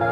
Hallo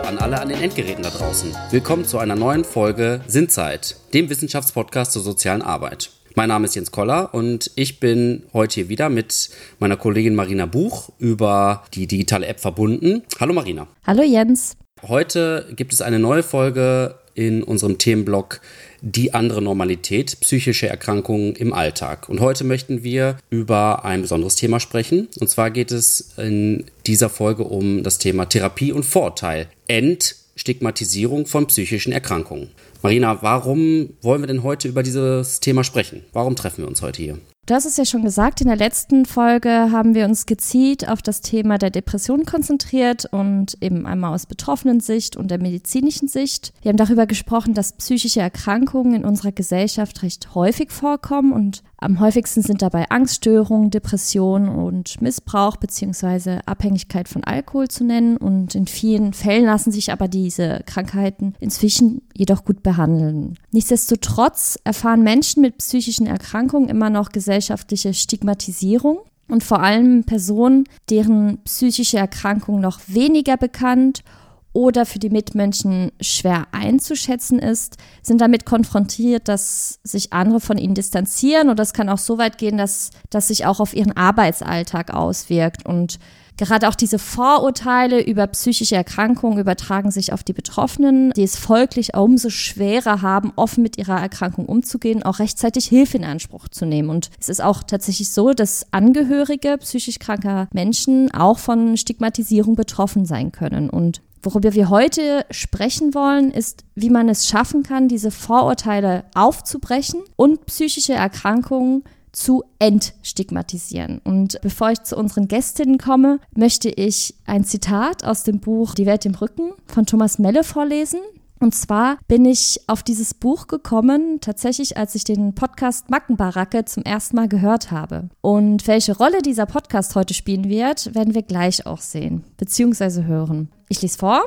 an alle an den Endgeräten da draußen. Willkommen zu einer neuen Folge Sinnzeit, dem Wissenschaftspodcast zur sozialen Arbeit. Mein Name ist Jens Koller und ich bin heute hier wieder mit meiner Kollegin Marina Buch über die digitale App verbunden. Hallo Marina. Hallo Jens. Heute gibt es eine neue Folge in unserem Themenblock Die andere Normalität, psychische Erkrankungen im Alltag. Und heute möchten wir über ein besonderes Thema sprechen. Und zwar geht es in dieser Folge um das Thema Therapie und Vorurteil. Entstigmatisierung von psychischen Erkrankungen. Marina, warum wollen wir denn heute über dieses Thema sprechen? Warum treffen wir uns heute hier? Du hast es ja schon gesagt, in der letzten Folge haben wir uns gezielt auf das Thema der Depression konzentriert und eben einmal aus betroffenen Sicht und der medizinischen Sicht. Wir haben darüber gesprochen, dass psychische Erkrankungen in unserer Gesellschaft recht häufig vorkommen und am häufigsten sind dabei Angststörungen, Depressionen und Missbrauch bzw. Abhängigkeit von Alkohol zu nennen. Und in vielen Fällen lassen sich aber diese Krankheiten inzwischen jedoch gut behandeln. Nichtsdestotrotz erfahren Menschen mit psychischen Erkrankungen immer noch gesellschaftliche Stigmatisierung. Und vor allem Personen, deren psychische Erkrankung noch weniger bekannt oder für die Mitmenschen schwer einzuschätzen ist, sind damit konfrontiert, dass sich andere von ihnen distanzieren. Und das kann auch so weit gehen, dass das sich auch auf ihren Arbeitsalltag auswirkt. Und gerade auch diese Vorurteile über psychische Erkrankungen übertragen sich auf die Betroffenen, die es folglich umso schwerer haben, offen mit ihrer Erkrankung umzugehen, auch rechtzeitig Hilfe in Anspruch zu nehmen. Und es ist auch tatsächlich so, dass Angehörige psychisch kranker Menschen auch von Stigmatisierung betroffen sein können. Und Worüber wir heute sprechen wollen, ist, wie man es schaffen kann, diese Vorurteile aufzubrechen und psychische Erkrankungen zu entstigmatisieren. Und bevor ich zu unseren Gästinnen komme, möchte ich ein Zitat aus dem Buch Die Welt im Rücken von Thomas Melle vorlesen. Und zwar bin ich auf dieses Buch gekommen, tatsächlich als ich den Podcast Mackenbaracke zum ersten Mal gehört habe. Und welche Rolle dieser Podcast heute spielen wird, werden wir gleich auch sehen, beziehungsweise hören. Ich lese vor.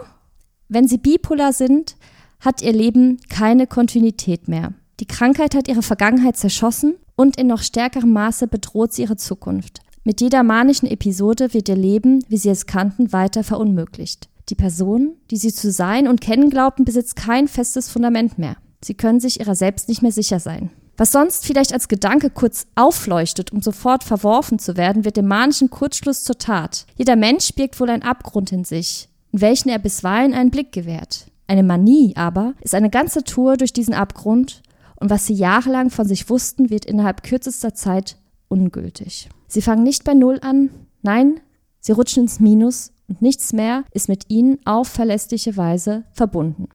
Wenn Sie bipolar sind, hat Ihr Leben keine Kontinuität mehr. Die Krankheit hat Ihre Vergangenheit zerschossen und in noch stärkerem Maße bedroht sie Ihre Zukunft. Mit jeder manischen Episode wird Ihr Leben, wie Sie es kannten, weiter verunmöglicht. Die Person, die Sie zu sein und kennen glaubten, besitzt kein festes Fundament mehr. Sie können sich ihrer selbst nicht mehr sicher sein. Was sonst vielleicht als Gedanke kurz aufleuchtet, um sofort verworfen zu werden, wird dem manischen Kurzschluss zur Tat. Jeder Mensch birgt wohl einen Abgrund in sich, welchen er bisweilen einen Blick gewährt. Eine Manie aber ist eine ganze Tour durch diesen Abgrund und was sie jahrelang von sich wussten, wird innerhalb kürzester Zeit ungültig. Sie fangen nicht bei Null an, nein, sie rutschen ins Minus und nichts mehr ist mit ihnen auf verlässliche Weise verbunden.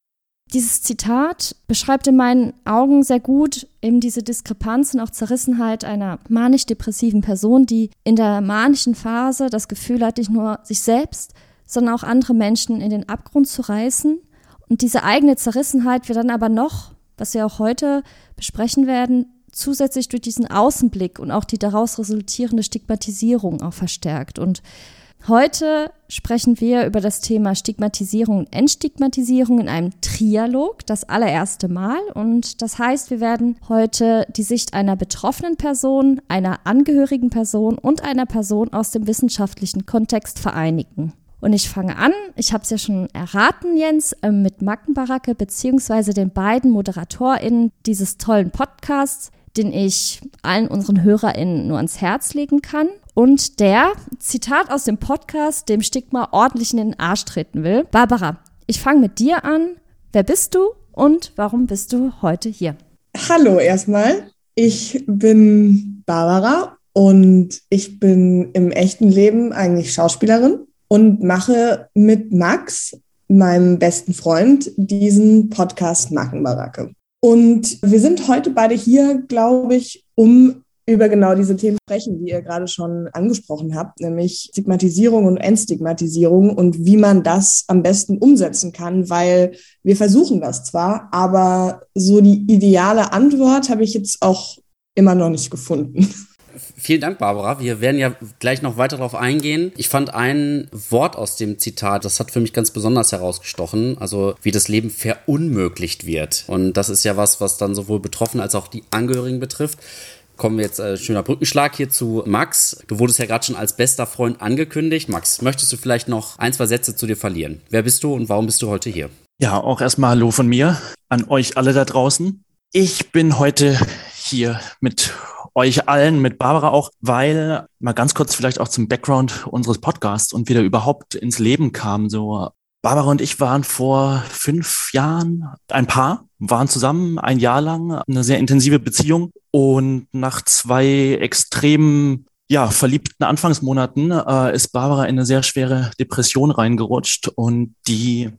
Dieses Zitat beschreibt in meinen Augen sehr gut eben diese Diskrepanz und auch Zerrissenheit einer manisch-depressiven Person, die in der manischen Phase das Gefühl hat, nicht nur sich selbst, sondern auch andere Menschen in den Abgrund zu reißen. Und diese eigene Zerrissenheit wird dann aber noch, was wir auch heute besprechen werden, zusätzlich durch diesen Außenblick und auch die daraus resultierende Stigmatisierung auch verstärkt. Und Heute sprechen wir über das Thema Stigmatisierung und Entstigmatisierung in einem Trialog, das allererste Mal. Und das heißt, wir werden heute die Sicht einer betroffenen Person, einer angehörigen Person und einer Person aus dem wissenschaftlichen Kontext vereinigen. Und ich fange an, ich habe es ja schon erraten, Jens, äh, mit Mackenbaracke beziehungsweise den beiden ModeratorInnen dieses tollen Podcasts, den ich allen unseren HörerInnen nur ans Herz legen kann und der, Zitat aus dem Podcast, dem Stigma ordentlich in den Arsch treten will. Barbara, ich fange mit dir an. Wer bist du und warum bist du heute hier? Hallo erstmal. Ich bin Barbara und ich bin im echten Leben eigentlich Schauspielerin und mache mit Max, meinem besten Freund, diesen Podcast Mackenbaracke. Und wir sind heute beide hier, glaube ich, um über genau diese Themen sprechen, die ihr gerade schon angesprochen habt, nämlich Stigmatisierung und Entstigmatisierung und wie man das am besten umsetzen kann, weil wir versuchen das zwar, aber so die ideale Antwort habe ich jetzt auch immer noch nicht gefunden. Vielen Dank, Barbara. Wir werden ja gleich noch weiter darauf eingehen. Ich fand ein Wort aus dem Zitat, das hat für mich ganz besonders herausgestochen. Also, wie das Leben verunmöglicht wird. Und das ist ja was, was dann sowohl Betroffene als auch die Angehörigen betrifft kommen wir jetzt äh, schöner Brückenschlag hier zu Max. Du wurdest ja gerade schon als bester Freund angekündigt. Max, möchtest du vielleicht noch ein, zwei Sätze zu dir verlieren? Wer bist du und warum bist du heute hier? Ja, auch erstmal Hallo von mir an euch alle da draußen. Ich bin heute hier mit euch allen, mit Barbara auch, weil mal ganz kurz vielleicht auch zum Background unseres Podcasts und wie der überhaupt ins Leben kam. So, Barbara und ich waren vor fünf Jahren ein Paar, waren zusammen ein Jahr lang, eine sehr intensive Beziehung und nach zwei extremen ja, verliebten Anfangsmonaten äh, ist Barbara in eine sehr schwere Depression reingerutscht und die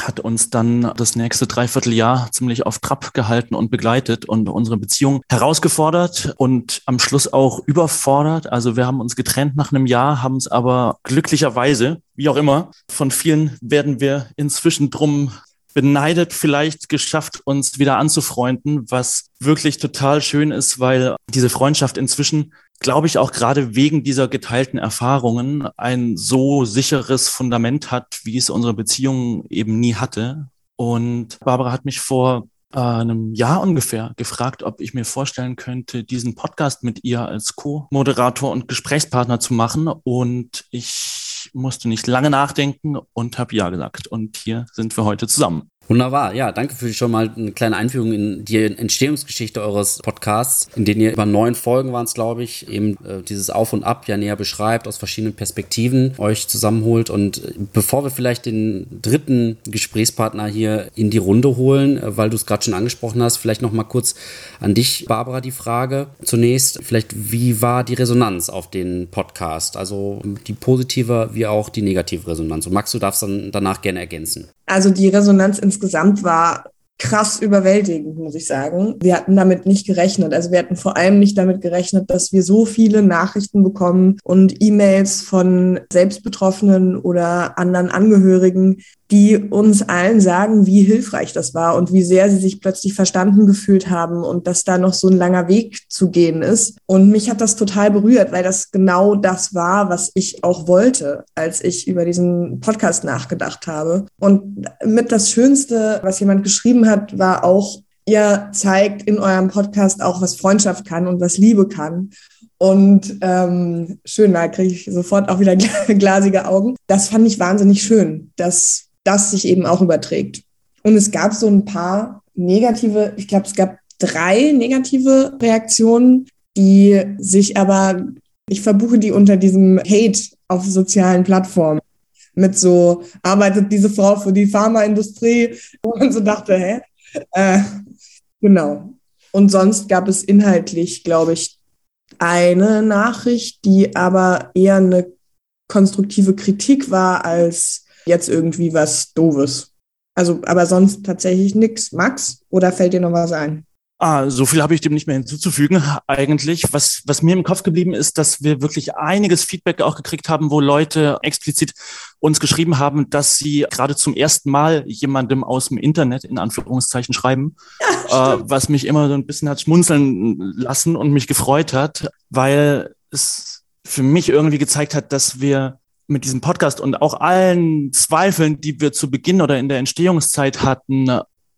hat uns dann das nächste Dreivierteljahr ziemlich auf Trab gehalten und begleitet und unsere Beziehung herausgefordert und am Schluss auch überfordert. Also wir haben uns getrennt nach einem Jahr, haben es aber glücklicherweise, wie auch immer, von vielen werden wir inzwischen drum beneidet vielleicht geschafft, uns wieder anzufreunden, was wirklich total schön ist, weil diese Freundschaft inzwischen, glaube ich, auch gerade wegen dieser geteilten Erfahrungen ein so sicheres Fundament hat, wie es unsere Beziehung eben nie hatte. Und Barbara hat mich vor äh, einem Jahr ungefähr gefragt, ob ich mir vorstellen könnte, diesen Podcast mit ihr als Co-Moderator und Gesprächspartner zu machen. Und ich musste nicht lange nachdenken und habe ja gesagt. Und hier sind wir heute zusammen. Wunderbar, ja, danke für schon mal eine kleine Einführung in die Entstehungsgeschichte eures Podcasts, in denen ihr über neun Folgen waren es, glaube ich, eben äh, dieses Auf und Ab ja näher beschreibt, aus verschiedenen Perspektiven euch zusammenholt. Und äh, bevor wir vielleicht den dritten Gesprächspartner hier in die Runde holen, äh, weil du es gerade schon angesprochen hast, vielleicht noch mal kurz an dich, Barbara, die Frage. Zunächst, vielleicht, wie war die Resonanz auf den Podcast? Also die positive wie auch die negative Resonanz. Und Max, du darfst dann danach gerne ergänzen. Also die Resonanz insgesamt war krass überwältigend, muss ich sagen. Wir hatten damit nicht gerechnet. Also wir hatten vor allem nicht damit gerechnet, dass wir so viele Nachrichten bekommen und E-Mails von Selbstbetroffenen oder anderen Angehörigen, die uns allen sagen, wie hilfreich das war und wie sehr sie sich plötzlich verstanden gefühlt haben und dass da noch so ein langer Weg zu gehen ist. Und mich hat das total berührt, weil das genau das war, was ich auch wollte, als ich über diesen Podcast nachgedacht habe. Und mit das Schönste, was jemand geschrieben hat, war auch, ihr zeigt in eurem Podcast auch, was Freundschaft kann und was Liebe kann. Und ähm, schön, da kriege ich sofort auch wieder glasige Augen. Das fand ich wahnsinnig schön, dass das sich eben auch überträgt. Und es gab so ein paar negative, ich glaube, es gab drei negative Reaktionen, die sich aber, ich verbuche die unter diesem Hate auf sozialen Plattformen mit so, arbeitet diese Frau für die Pharmaindustrie? man so dachte, hä? Äh, genau. Und sonst gab es inhaltlich, glaube ich, eine Nachricht, die aber eher eine konstruktive Kritik war als jetzt irgendwie was Doofes. Also, aber sonst tatsächlich nichts. Max, oder fällt dir noch was ein? Ah, so viel habe ich dem nicht mehr hinzuzufügen, eigentlich. Was, was mir im Kopf geblieben ist, dass wir wirklich einiges Feedback auch gekriegt haben, wo Leute explizit uns geschrieben haben, dass sie gerade zum ersten Mal jemandem aus dem Internet in Anführungszeichen schreiben, ja, äh, was mich immer so ein bisschen hat schmunzeln lassen und mich gefreut hat, weil es für mich irgendwie gezeigt hat, dass wir mit diesem Podcast und auch allen Zweifeln, die wir zu Beginn oder in der Entstehungszeit hatten,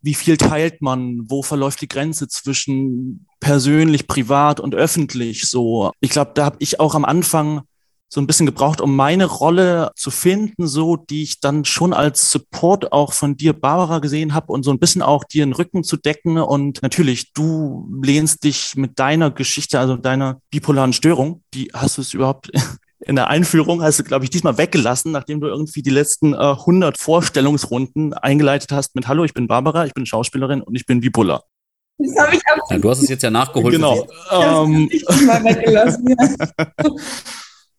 wie viel teilt man, wo verläuft die Grenze zwischen persönlich, privat und öffentlich so. Ich glaube, da habe ich auch am Anfang so ein bisschen gebraucht, um meine Rolle zu finden, so die ich dann schon als Support auch von dir, Barbara, gesehen habe und so ein bisschen auch dir den Rücken zu decken. Und natürlich, du lehnst dich mit deiner Geschichte, also deiner bipolaren Störung, die hast du es überhaupt in der Einführung hast du, glaube ich, diesmal weggelassen, nachdem du irgendwie die letzten äh, 100 Vorstellungsrunden eingeleitet hast mit Hallo, ich bin Barbara, ich bin Schauspielerin und ich bin bipolar. Das habe ich ja, Du hast es jetzt ja nachgeholt. Genau. Ähm, mal weggelassen, ja.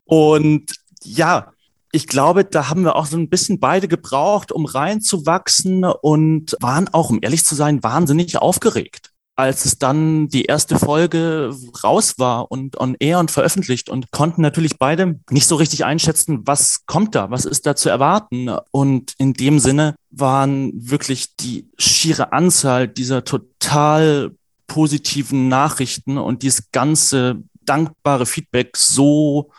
und ja, ich glaube, da haben wir auch so ein bisschen beide gebraucht, um reinzuwachsen und waren auch, um ehrlich zu sein, wahnsinnig aufgeregt als es dann die erste Folge raus war und on air und veröffentlicht und konnten natürlich beide nicht so richtig einschätzen, was kommt da, was ist da zu erwarten. Und in dem Sinne waren wirklich die schiere Anzahl dieser total positiven Nachrichten und dieses ganze dankbare Feedback so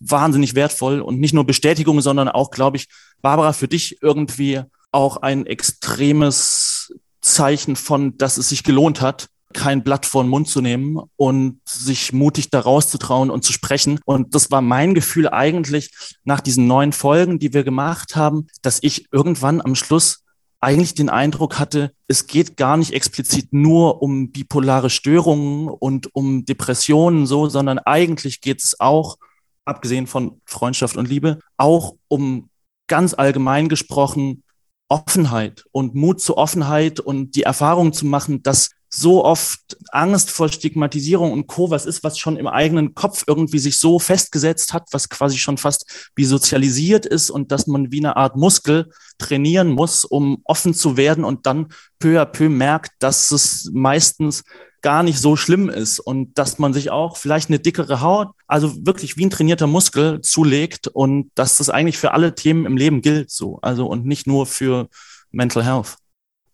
wahnsinnig wertvoll und nicht nur Bestätigung, sondern auch, glaube ich, Barbara, für dich irgendwie auch ein extremes Zeichen von, dass es sich gelohnt hat, kein Blatt vor den Mund zu nehmen und sich mutig da rauszutrauen und zu sprechen. Und das war mein Gefühl eigentlich nach diesen neun Folgen, die wir gemacht haben, dass ich irgendwann am Schluss eigentlich den Eindruck hatte, es geht gar nicht explizit nur um bipolare Störungen und um Depressionen so, sondern eigentlich geht es auch, abgesehen von Freundschaft und Liebe, auch um ganz allgemein gesprochen Offenheit und Mut zur Offenheit und die Erfahrung zu machen, dass so oft Angst vor Stigmatisierung und Co. was ist, was schon im eigenen Kopf irgendwie sich so festgesetzt hat, was quasi schon fast wie sozialisiert ist und dass man wie eine Art Muskel trainieren muss, um offen zu werden und dann peu à peu merkt, dass es meistens gar nicht so schlimm ist und dass man sich auch vielleicht eine dickere Haut, also wirklich wie ein trainierter Muskel zulegt und dass das eigentlich für alle Themen im Leben gilt so, also und nicht nur für Mental Health.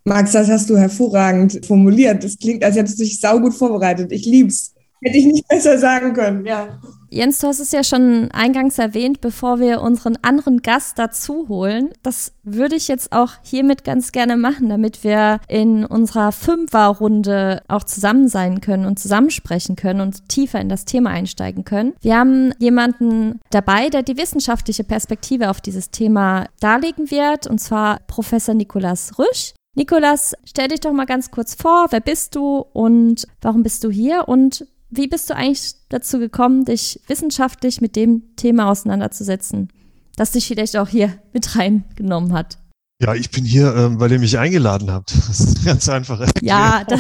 Max, das hast du hervorragend formuliert. Das klingt, als hättest du dich saugut vorbereitet. Ich lieb's. Hätte ich nicht besser sagen können, ja. Jens, du hast es ja schon eingangs erwähnt, bevor wir unseren anderen Gast dazu holen. Das würde ich jetzt auch hiermit ganz gerne machen, damit wir in unserer Fünferrunde auch zusammen sein können und zusammensprechen können und tiefer in das Thema einsteigen können. Wir haben jemanden dabei, der die wissenschaftliche Perspektive auf dieses Thema darlegen wird, und zwar Professor Nikolas Rüsch. Nikolas, stell dich doch mal ganz kurz vor, wer bist du und warum bist du hier und wie bist du eigentlich dazu gekommen, dich wissenschaftlich mit dem Thema auseinanderzusetzen, das dich vielleicht auch hier mit reingenommen hat? Ja, ich bin hier, ähm, weil ihr mich eingeladen habt. Das ist ganz einfach. Ja, da,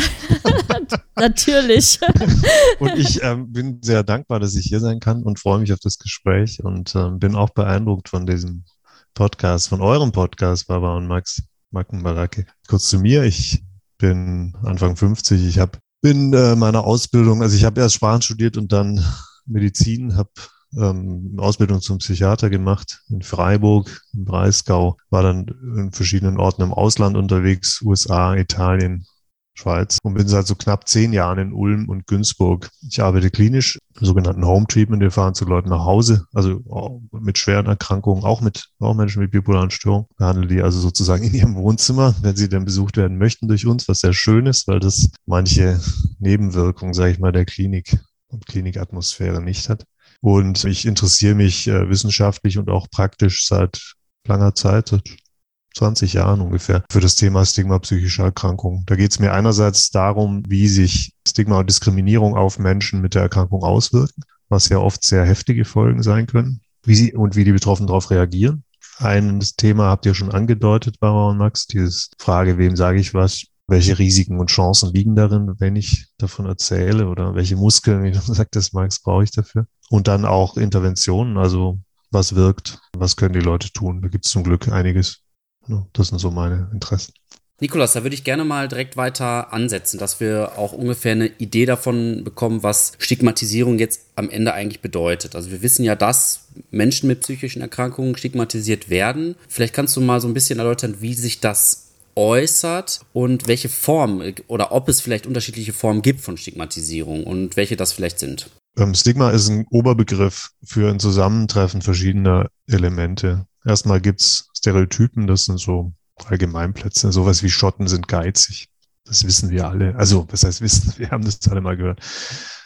natürlich. und ich ähm, bin sehr dankbar, dass ich hier sein kann und freue mich auf das Gespräch und ähm, bin auch beeindruckt von diesem Podcast, von eurem Podcast, Baba und Max. Mackenbaracke. Kurz zu mir, ich bin Anfang 50, ich habe bin äh, meiner Ausbildung, also ich habe erst Sprachen studiert und dann Medizin, habe ähm, Ausbildung zum Psychiater gemacht in Freiburg, im Breisgau, war dann in verschiedenen Orten im Ausland unterwegs, USA, Italien, Schweiz und bin seit so knapp zehn Jahren in Ulm und Günzburg. Ich arbeite klinisch, im sogenannten Home Treatment. Wir fahren zu Leuten nach Hause, also mit schweren Erkrankungen, auch mit auch Menschen mit bipolaren Störungen. Behandeln die also sozusagen in ihrem Wohnzimmer, wenn sie dann besucht werden möchten durch uns, was sehr schön ist, weil das manche Nebenwirkungen, sage ich mal, der Klinik und Klinikatmosphäre nicht hat. Und ich interessiere mich äh, wissenschaftlich und auch praktisch seit langer Zeit, seit 20 Jahren ungefähr für das Thema Stigma psychischer Erkrankungen. Da geht es mir einerseits darum, wie sich Stigma und Diskriminierung auf Menschen mit der Erkrankung auswirken, was ja oft sehr heftige Folgen sein können, wie sie und wie die Betroffenen darauf reagieren. Ein Thema habt ihr schon angedeutet, Barbara und Max, dieses Frage, wem sage ich was, welche Risiken und Chancen liegen darin, wenn ich davon erzähle oder welche Muskeln, wie du das Max, brauche ich dafür. Und dann auch Interventionen, also was wirkt, was können die Leute tun. Da gibt es zum Glück einiges. Das sind so meine Interessen. Nikolas, da würde ich gerne mal direkt weiter ansetzen, dass wir auch ungefähr eine Idee davon bekommen, was Stigmatisierung jetzt am Ende eigentlich bedeutet. Also wir wissen ja, dass Menschen mit psychischen Erkrankungen stigmatisiert werden. Vielleicht kannst du mal so ein bisschen erläutern, wie sich das äußert und welche Form oder ob es vielleicht unterschiedliche Formen gibt von Stigmatisierung und welche das vielleicht sind. Ähm, Stigma ist ein Oberbegriff für ein Zusammentreffen verschiedener Elemente. Erstmal gibt's Stereotypen, das sind so Allgemeinplätze. Sowas wie Schotten sind geizig. Das wissen wir alle. Also, was heißt wissen? Wir haben das alle mal gehört.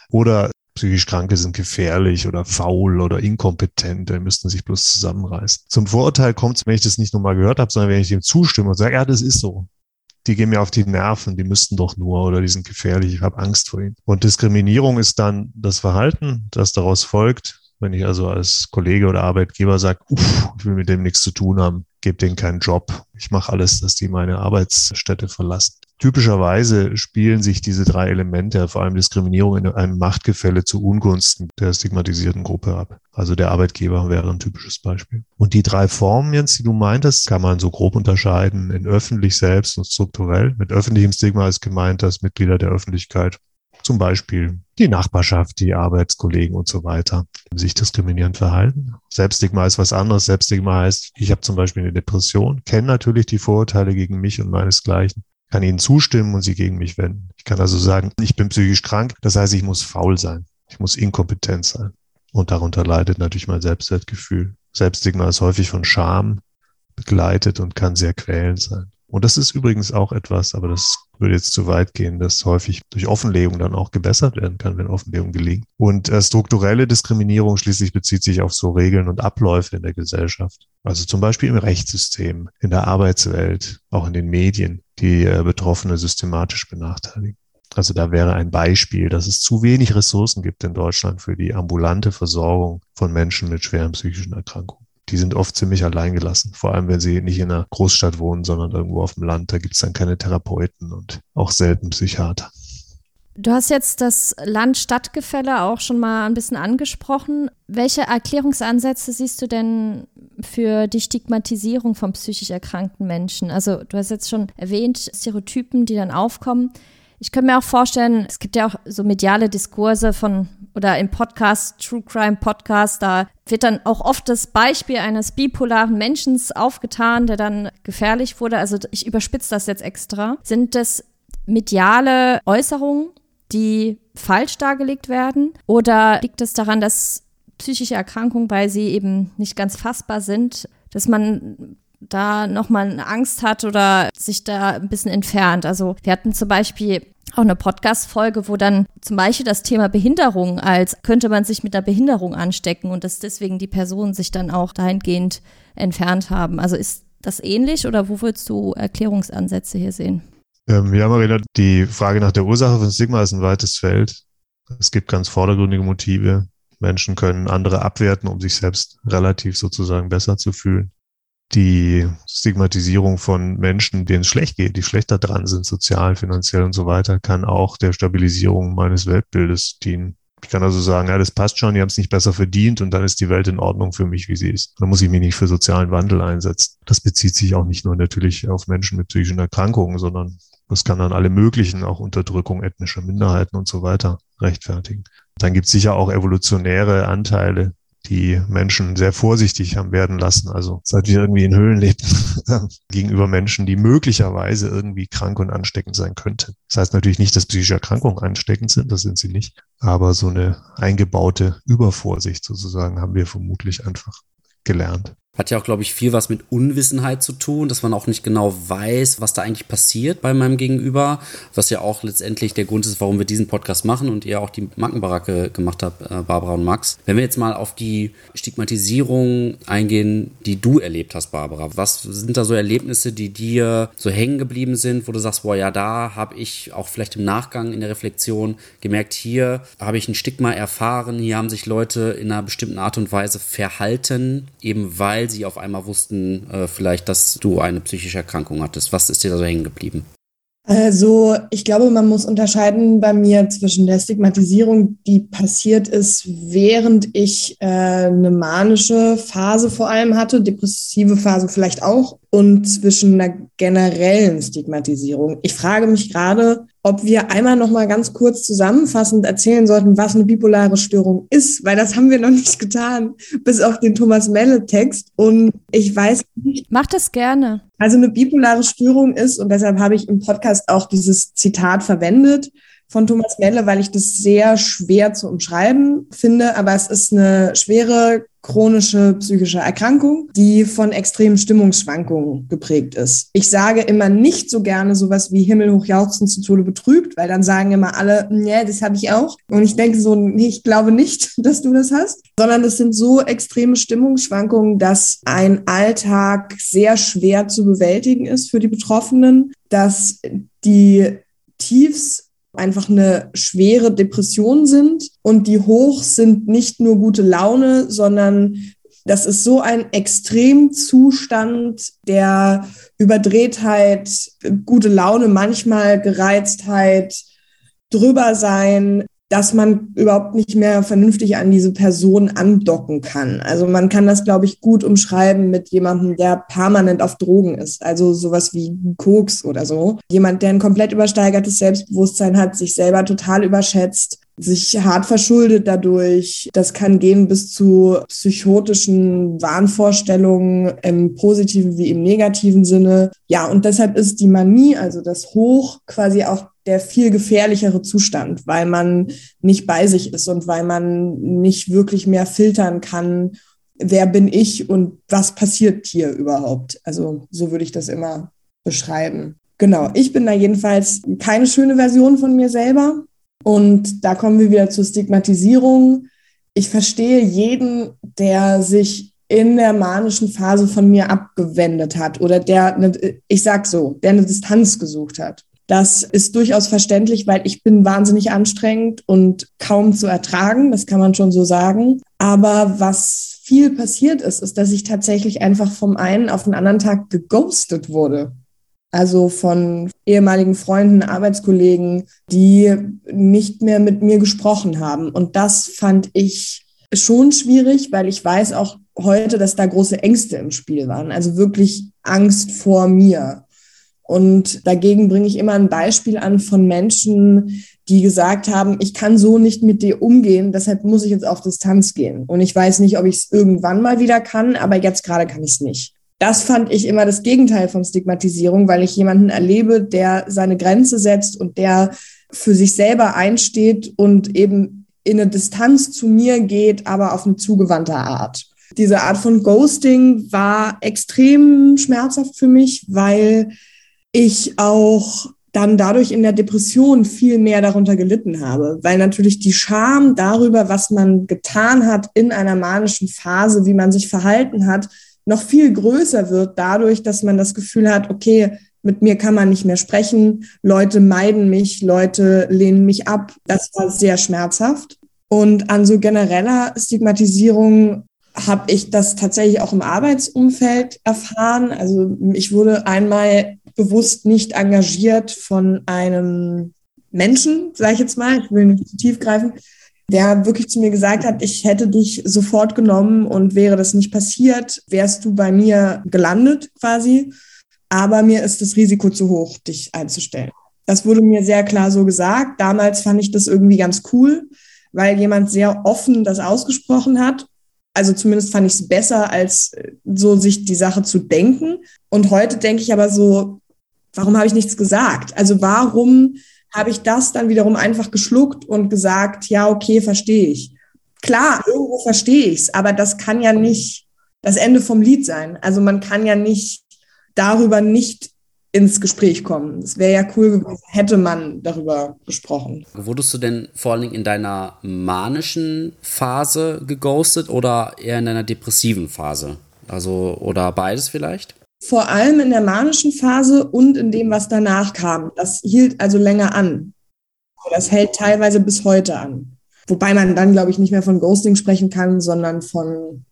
Oder psychisch Kranke sind gefährlich oder faul oder inkompetent, die müssten sich bloß zusammenreißen. Zum Vorurteil kommt es, wenn ich das nicht nur mal gehört habe, sondern wenn ich dem zustimme und sage, ja, das ist so. Die gehen mir auf die Nerven, die müssten doch nur oder die sind gefährlich, ich habe Angst vor ihnen. Und Diskriminierung ist dann das Verhalten, das daraus folgt, wenn ich also als Kollege oder Arbeitgeber sage, ich will mit dem nichts zu tun haben, gebe denen keinen Job, ich mache alles, dass die meine Arbeitsstätte verlassen. Typischerweise spielen sich diese drei Elemente, vor allem Diskriminierung, in einem Machtgefälle zu Ungunsten der stigmatisierten Gruppe ab. Also der Arbeitgeber wäre ein typisches Beispiel. Und die drei Formen jetzt, die du meintest, kann man so grob unterscheiden in öffentlich selbst und strukturell. Mit öffentlichem Stigma ist gemeint, dass Mitglieder der Öffentlichkeit zum Beispiel die Nachbarschaft, die Arbeitskollegen und so weiter sich diskriminierend verhalten. Selbststigma ist was anderes. Selbststigma heißt, ich habe zum Beispiel eine Depression, kenne natürlich die Vorurteile gegen mich und meinesgleichen, kann ihnen zustimmen und sie gegen mich wenden. Ich kann also sagen, ich bin psychisch krank, das heißt, ich muss faul sein. Ich muss inkompetent sein. Und darunter leidet natürlich mein Selbstwertgefühl. Selbststigma ist häufig von Scham begleitet und kann sehr quälend sein. Und das ist übrigens auch etwas, aber das würde jetzt zu weit gehen, das häufig durch Offenlegung dann auch gebessert werden kann, wenn Offenlegung gelingt. Und äh, strukturelle Diskriminierung schließlich bezieht sich auf so Regeln und Abläufe in der Gesellschaft. Also zum Beispiel im Rechtssystem, in der Arbeitswelt, auch in den Medien, die äh, Betroffene systematisch benachteiligen. Also da wäre ein Beispiel, dass es zu wenig Ressourcen gibt in Deutschland für die ambulante Versorgung von Menschen mit schweren psychischen Erkrankungen die sind oft ziemlich alleingelassen. Vor allem, wenn sie nicht in einer Großstadt wohnen, sondern irgendwo auf dem Land. Da gibt es dann keine Therapeuten und auch selten Psychiater. Du hast jetzt das Land-Stadt-Gefälle auch schon mal ein bisschen angesprochen. Welche Erklärungsansätze siehst du denn für die Stigmatisierung von psychisch erkrankten Menschen? Also du hast jetzt schon erwähnt, Stereotypen, die dann aufkommen. Ich könnte mir auch vorstellen, es gibt ja auch so mediale Diskurse von oder im Podcast, True Crime Podcast, da wird dann auch oft das Beispiel eines bipolaren Menschen aufgetan, der dann gefährlich wurde. Also ich überspitze das jetzt extra. Sind das mediale Äußerungen, die falsch dargelegt werden? Oder liegt es daran, dass psychische Erkrankungen, weil sie eben nicht ganz fassbar sind, dass man da nochmal eine Angst hat oder sich da ein bisschen entfernt. Also wir hatten zum Beispiel auch eine Podcast-Folge, wo dann zum Beispiel das Thema Behinderung als könnte man sich mit einer Behinderung anstecken und dass deswegen die Personen sich dann auch dahingehend entfernt haben. Also ist das ähnlich oder wo würdest du Erklärungsansätze hier sehen? Ähm, ja, Marina, die Frage nach der Ursache von Stigma ist ein weites Feld. Es gibt ganz vordergründige Motive. Menschen können andere abwerten, um sich selbst relativ sozusagen besser zu fühlen die Stigmatisierung von Menschen, denen es schlecht geht, die schlechter dran sind, sozial, finanziell und so weiter, kann auch der Stabilisierung meines Weltbildes dienen. Ich kann also sagen, ja, das passt schon, die haben es nicht besser verdient und dann ist die Welt in Ordnung für mich, wie sie ist. Dann muss ich mich nicht für sozialen Wandel einsetzen. Das bezieht sich auch nicht nur natürlich auf Menschen mit psychischen Erkrankungen, sondern das kann dann alle möglichen, auch Unterdrückung ethnischer Minderheiten und so weiter rechtfertigen. Dann gibt es sicher auch evolutionäre Anteile, die Menschen sehr vorsichtig haben werden lassen. Also seit wir irgendwie in Höhlen lebten, gegenüber Menschen, die möglicherweise irgendwie krank und ansteckend sein könnten. Das heißt natürlich nicht, dass psychische Erkrankungen ansteckend sind, das sind sie nicht. Aber so eine eingebaute Übervorsicht sozusagen haben wir vermutlich einfach gelernt. Hat ja auch, glaube ich, viel was mit Unwissenheit zu tun, dass man auch nicht genau weiß, was da eigentlich passiert bei meinem Gegenüber, was ja auch letztendlich der Grund ist, warum wir diesen Podcast machen und ihr auch die Mackenbaracke gemacht habt, äh, Barbara und Max. Wenn wir jetzt mal auf die Stigmatisierung eingehen, die du erlebt hast, Barbara, was sind da so Erlebnisse, die dir so hängen geblieben sind, wo du sagst, boah, ja, da habe ich auch vielleicht im Nachgang in der Reflexion gemerkt, hier habe ich ein Stigma erfahren, hier haben sich Leute in einer bestimmten Art und Weise verhalten, eben weil sie auf einmal wussten, äh, vielleicht, dass du eine psychische Erkrankung hattest? Was ist dir da so hängen geblieben? Also ich glaube, man muss unterscheiden bei mir zwischen der Stigmatisierung, die passiert ist, während ich äh, eine manische Phase vor allem hatte, depressive Phase vielleicht auch, und zwischen einer generellen Stigmatisierung. Ich frage mich gerade, ob wir einmal noch mal ganz kurz zusammenfassend erzählen sollten, was eine bipolare Störung ist, weil das haben wir noch nicht getan, bis auf den Thomas Melle Text. Und ich weiß nicht. Mach das gerne. Also eine bipolare Störung ist, und deshalb habe ich im Podcast auch dieses Zitat verwendet von Thomas Melle, weil ich das sehr schwer zu umschreiben finde, aber es ist eine schwere chronische psychische Erkrankung, die von extremen Stimmungsschwankungen geprägt ist. Ich sage immer nicht so gerne sowas wie Himmel hochjauchzen zu Tode betrübt, weil dann sagen immer alle, nee, das habe ich auch. Und ich denke so, nee, ich glaube nicht, dass du das hast, sondern es sind so extreme Stimmungsschwankungen, dass ein Alltag sehr schwer zu bewältigen ist für die Betroffenen, dass die Tiefs einfach eine schwere Depression sind und die hoch sind nicht nur gute Laune, sondern das ist so ein Extremzustand der Überdrehtheit, gute Laune, manchmal Gereiztheit, drüber sein, dass man überhaupt nicht mehr vernünftig an diese Person andocken kann. Also man kann das, glaube ich, gut umschreiben mit jemandem, der permanent auf Drogen ist. Also sowas wie Koks oder so. Jemand, der ein komplett übersteigertes Selbstbewusstsein hat, sich selber total überschätzt, sich hart verschuldet dadurch. Das kann gehen bis zu psychotischen Wahnvorstellungen im positiven wie im negativen Sinne. Ja, und deshalb ist die Manie, also das Hoch, quasi auch der viel gefährlichere Zustand, weil man nicht bei sich ist und weil man nicht wirklich mehr filtern kann, wer bin ich und was passiert hier überhaupt. Also so würde ich das immer beschreiben. Genau, ich bin da jedenfalls keine schöne Version von mir selber. Und da kommen wir wieder zur Stigmatisierung. Ich verstehe jeden, der sich in der manischen Phase von mir abgewendet hat oder der, eine, ich sag so, der eine Distanz gesucht hat. Das ist durchaus verständlich, weil ich bin wahnsinnig anstrengend und kaum zu ertragen, das kann man schon so sagen. Aber was viel passiert ist, ist, dass ich tatsächlich einfach vom einen auf den anderen Tag geghostet wurde. Also von ehemaligen Freunden, Arbeitskollegen, die nicht mehr mit mir gesprochen haben. Und das fand ich schon schwierig, weil ich weiß auch heute, dass da große Ängste im Spiel waren. Also wirklich Angst vor mir. Und dagegen bringe ich immer ein Beispiel an von Menschen, die gesagt haben, ich kann so nicht mit dir umgehen, deshalb muss ich jetzt auf Distanz gehen. Und ich weiß nicht, ob ich es irgendwann mal wieder kann, aber jetzt gerade kann ich es nicht das fand ich immer das Gegenteil von Stigmatisierung, weil ich jemanden erlebe, der seine Grenze setzt und der für sich selber einsteht und eben in eine Distanz zu mir geht, aber auf eine zugewandte Art. Diese Art von Ghosting war extrem schmerzhaft für mich, weil ich auch dann dadurch in der Depression viel mehr darunter gelitten habe, weil natürlich die Scham darüber, was man getan hat in einer manischen Phase, wie man sich verhalten hat, noch viel größer wird dadurch, dass man das Gefühl hat, okay, mit mir kann man nicht mehr sprechen, Leute meiden mich, Leute lehnen mich ab. Das war sehr schmerzhaft. Und an so genereller Stigmatisierung habe ich das tatsächlich auch im Arbeitsumfeld erfahren. Also ich wurde einmal bewusst nicht engagiert von einem Menschen, sage ich jetzt mal, ich will nicht zu tief greifen, der wirklich zu mir gesagt hat, ich hätte dich sofort genommen und wäre das nicht passiert, wärst du bei mir gelandet quasi. Aber mir ist das Risiko zu hoch, dich einzustellen. Das wurde mir sehr klar so gesagt. Damals fand ich das irgendwie ganz cool, weil jemand sehr offen das ausgesprochen hat. Also zumindest fand ich es besser, als äh, so sich die Sache zu denken. Und heute denke ich aber so, warum habe ich nichts gesagt? Also warum habe ich das dann wiederum einfach geschluckt und gesagt, ja, okay, verstehe ich. Klar, irgendwo verstehe ich es, aber das kann ja nicht das Ende vom Lied sein. Also man kann ja nicht darüber nicht ins Gespräch kommen. Es wäre ja cool gewesen, hätte man darüber gesprochen. Wurdest du denn vor allen Dingen in deiner manischen Phase geghostet oder eher in deiner depressiven Phase? Also, oder beides vielleicht? Vor allem in der manischen Phase und in dem, was danach kam. Das hielt also länger an. Das hält teilweise bis heute an. Wobei man dann, glaube ich, nicht mehr von Ghosting sprechen kann, sondern von,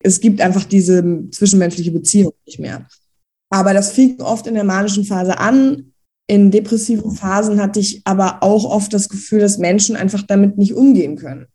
es gibt einfach diese zwischenmenschliche Beziehung nicht mehr. Aber das fing oft in der manischen Phase an. In depressiven Phasen hatte ich aber auch oft das Gefühl, dass Menschen einfach damit nicht umgehen können.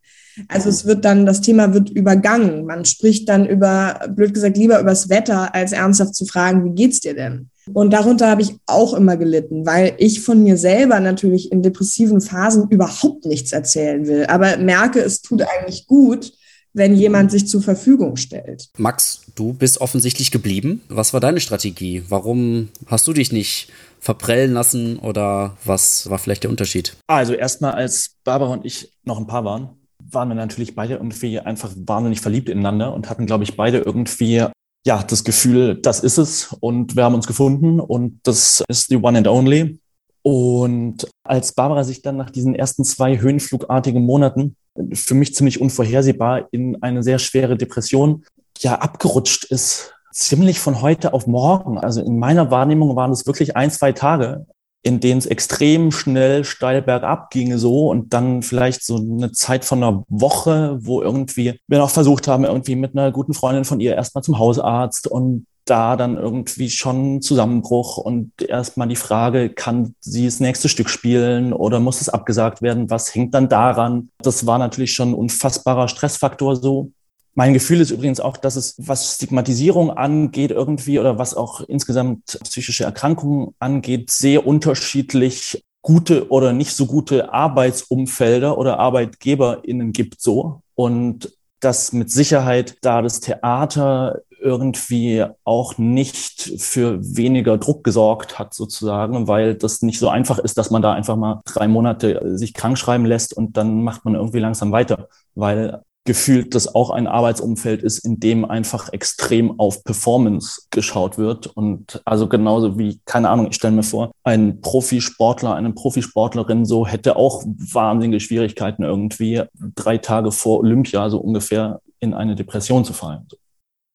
Also es wird dann, das Thema wird übergangen. Man spricht dann über, blöd gesagt, lieber übers Wetter, als ernsthaft zu fragen, wie geht's dir denn? Und darunter habe ich auch immer gelitten, weil ich von mir selber natürlich in depressiven Phasen überhaupt nichts erzählen will, aber merke, es tut eigentlich gut, wenn jemand sich zur Verfügung stellt. Max, du bist offensichtlich geblieben. Was war deine Strategie? Warum hast du dich nicht verprellen lassen oder was war vielleicht der Unterschied? Also erstmal, als Barbara und ich noch ein Paar waren, waren wir natürlich beide irgendwie einfach wahnsinnig verliebt ineinander und hatten, glaube ich, beide irgendwie ja das Gefühl, das ist es und wir haben uns gefunden und das ist die One and Only. Und als Barbara sich dann nach diesen ersten zwei höhenflugartigen Monaten für mich ziemlich unvorhersehbar in eine sehr schwere Depression ja abgerutscht ist, ziemlich von heute auf morgen. Also in meiner Wahrnehmung waren es wirklich ein, zwei Tage, in denen es extrem schnell steil bergab ging so und dann vielleicht so eine Zeit von einer Woche, wo irgendwie wir noch versucht haben, irgendwie mit einer guten Freundin von ihr erstmal zum Hausarzt und da dann irgendwie schon Zusammenbruch und erstmal die Frage, kann sie das nächste Stück spielen oder muss es abgesagt werden? Was hängt dann daran? Das war natürlich schon ein unfassbarer Stressfaktor so. Mein Gefühl ist übrigens auch, dass es, was Stigmatisierung angeht, irgendwie oder was auch insgesamt psychische Erkrankungen angeht, sehr unterschiedlich gute oder nicht so gute Arbeitsumfelder oder ArbeitgeberInnen gibt so. Und dass mit Sicherheit da das Theater irgendwie auch nicht für weniger Druck gesorgt hat, sozusagen, weil das nicht so einfach ist, dass man da einfach mal drei Monate sich krank schreiben lässt und dann macht man irgendwie langsam weiter, weil gefühlt das auch ein Arbeitsumfeld ist, in dem einfach extrem auf Performance geschaut wird. Und also genauso wie, keine Ahnung, ich stelle mir vor, ein Profisportler, eine Profisportlerin so hätte auch wahnsinnige Schwierigkeiten irgendwie drei Tage vor Olympia so ungefähr in eine Depression zu fallen.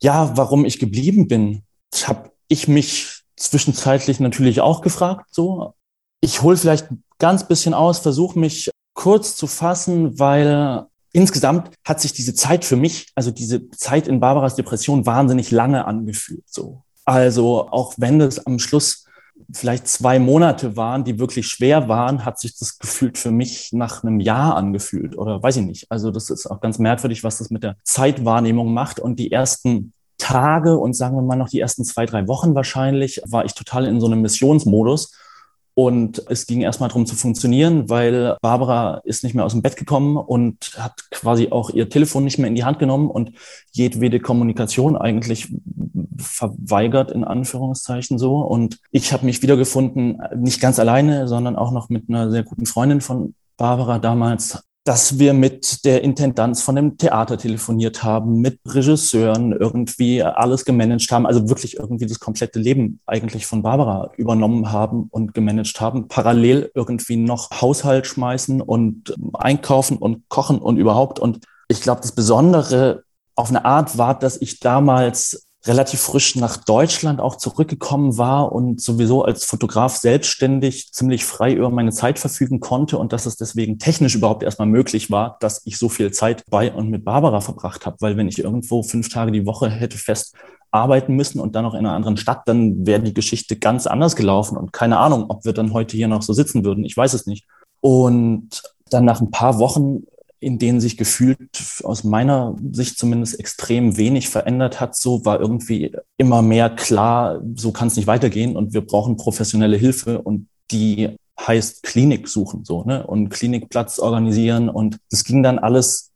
Ja, warum ich geblieben bin, habe ich mich zwischenzeitlich natürlich auch gefragt. So, ich hole vielleicht ganz bisschen aus, versuche mich kurz zu fassen, weil insgesamt hat sich diese Zeit für mich, also diese Zeit in Barbaras Depression wahnsinnig lange angefühlt. So. Also auch wenn es am Schluss vielleicht zwei Monate waren, die wirklich schwer waren, hat sich das gefühlt für mich nach einem Jahr angefühlt oder weiß ich nicht. Also das ist auch ganz merkwürdig, was das mit der Zeitwahrnehmung macht. Und die ersten Tage und sagen wir mal noch die ersten zwei, drei Wochen wahrscheinlich, war ich total in so einem Missionsmodus und es ging erstmal darum zu funktionieren, weil Barbara ist nicht mehr aus dem Bett gekommen und hat quasi auch ihr Telefon nicht mehr in die Hand genommen und jedwede Kommunikation eigentlich verweigert, in Anführungszeichen so. Und ich habe mich wiedergefunden, nicht ganz alleine, sondern auch noch mit einer sehr guten Freundin von Barbara damals dass wir mit der Intendanz von dem Theater telefoniert haben, mit Regisseuren irgendwie alles gemanagt haben, also wirklich irgendwie das komplette Leben eigentlich von Barbara übernommen haben und gemanagt haben, parallel irgendwie noch Haushalt schmeißen und einkaufen und kochen und überhaupt. Und ich glaube, das Besondere auf eine Art war, dass ich damals relativ frisch nach Deutschland auch zurückgekommen war und sowieso als Fotograf selbstständig ziemlich frei über meine Zeit verfügen konnte und dass es deswegen technisch überhaupt erstmal möglich war, dass ich so viel Zeit bei und mit Barbara verbracht habe. Weil wenn ich irgendwo fünf Tage die Woche hätte fest arbeiten müssen und dann noch in einer anderen Stadt, dann wäre die Geschichte ganz anders gelaufen und keine Ahnung, ob wir dann heute hier noch so sitzen würden. Ich weiß es nicht. Und dann nach ein paar Wochen in denen sich gefühlt aus meiner Sicht zumindest extrem wenig verändert hat. So war irgendwie immer mehr klar, so kann es nicht weitergehen und wir brauchen professionelle Hilfe und die heißt Klinik suchen so ne und Klinikplatz organisieren und das ging dann alles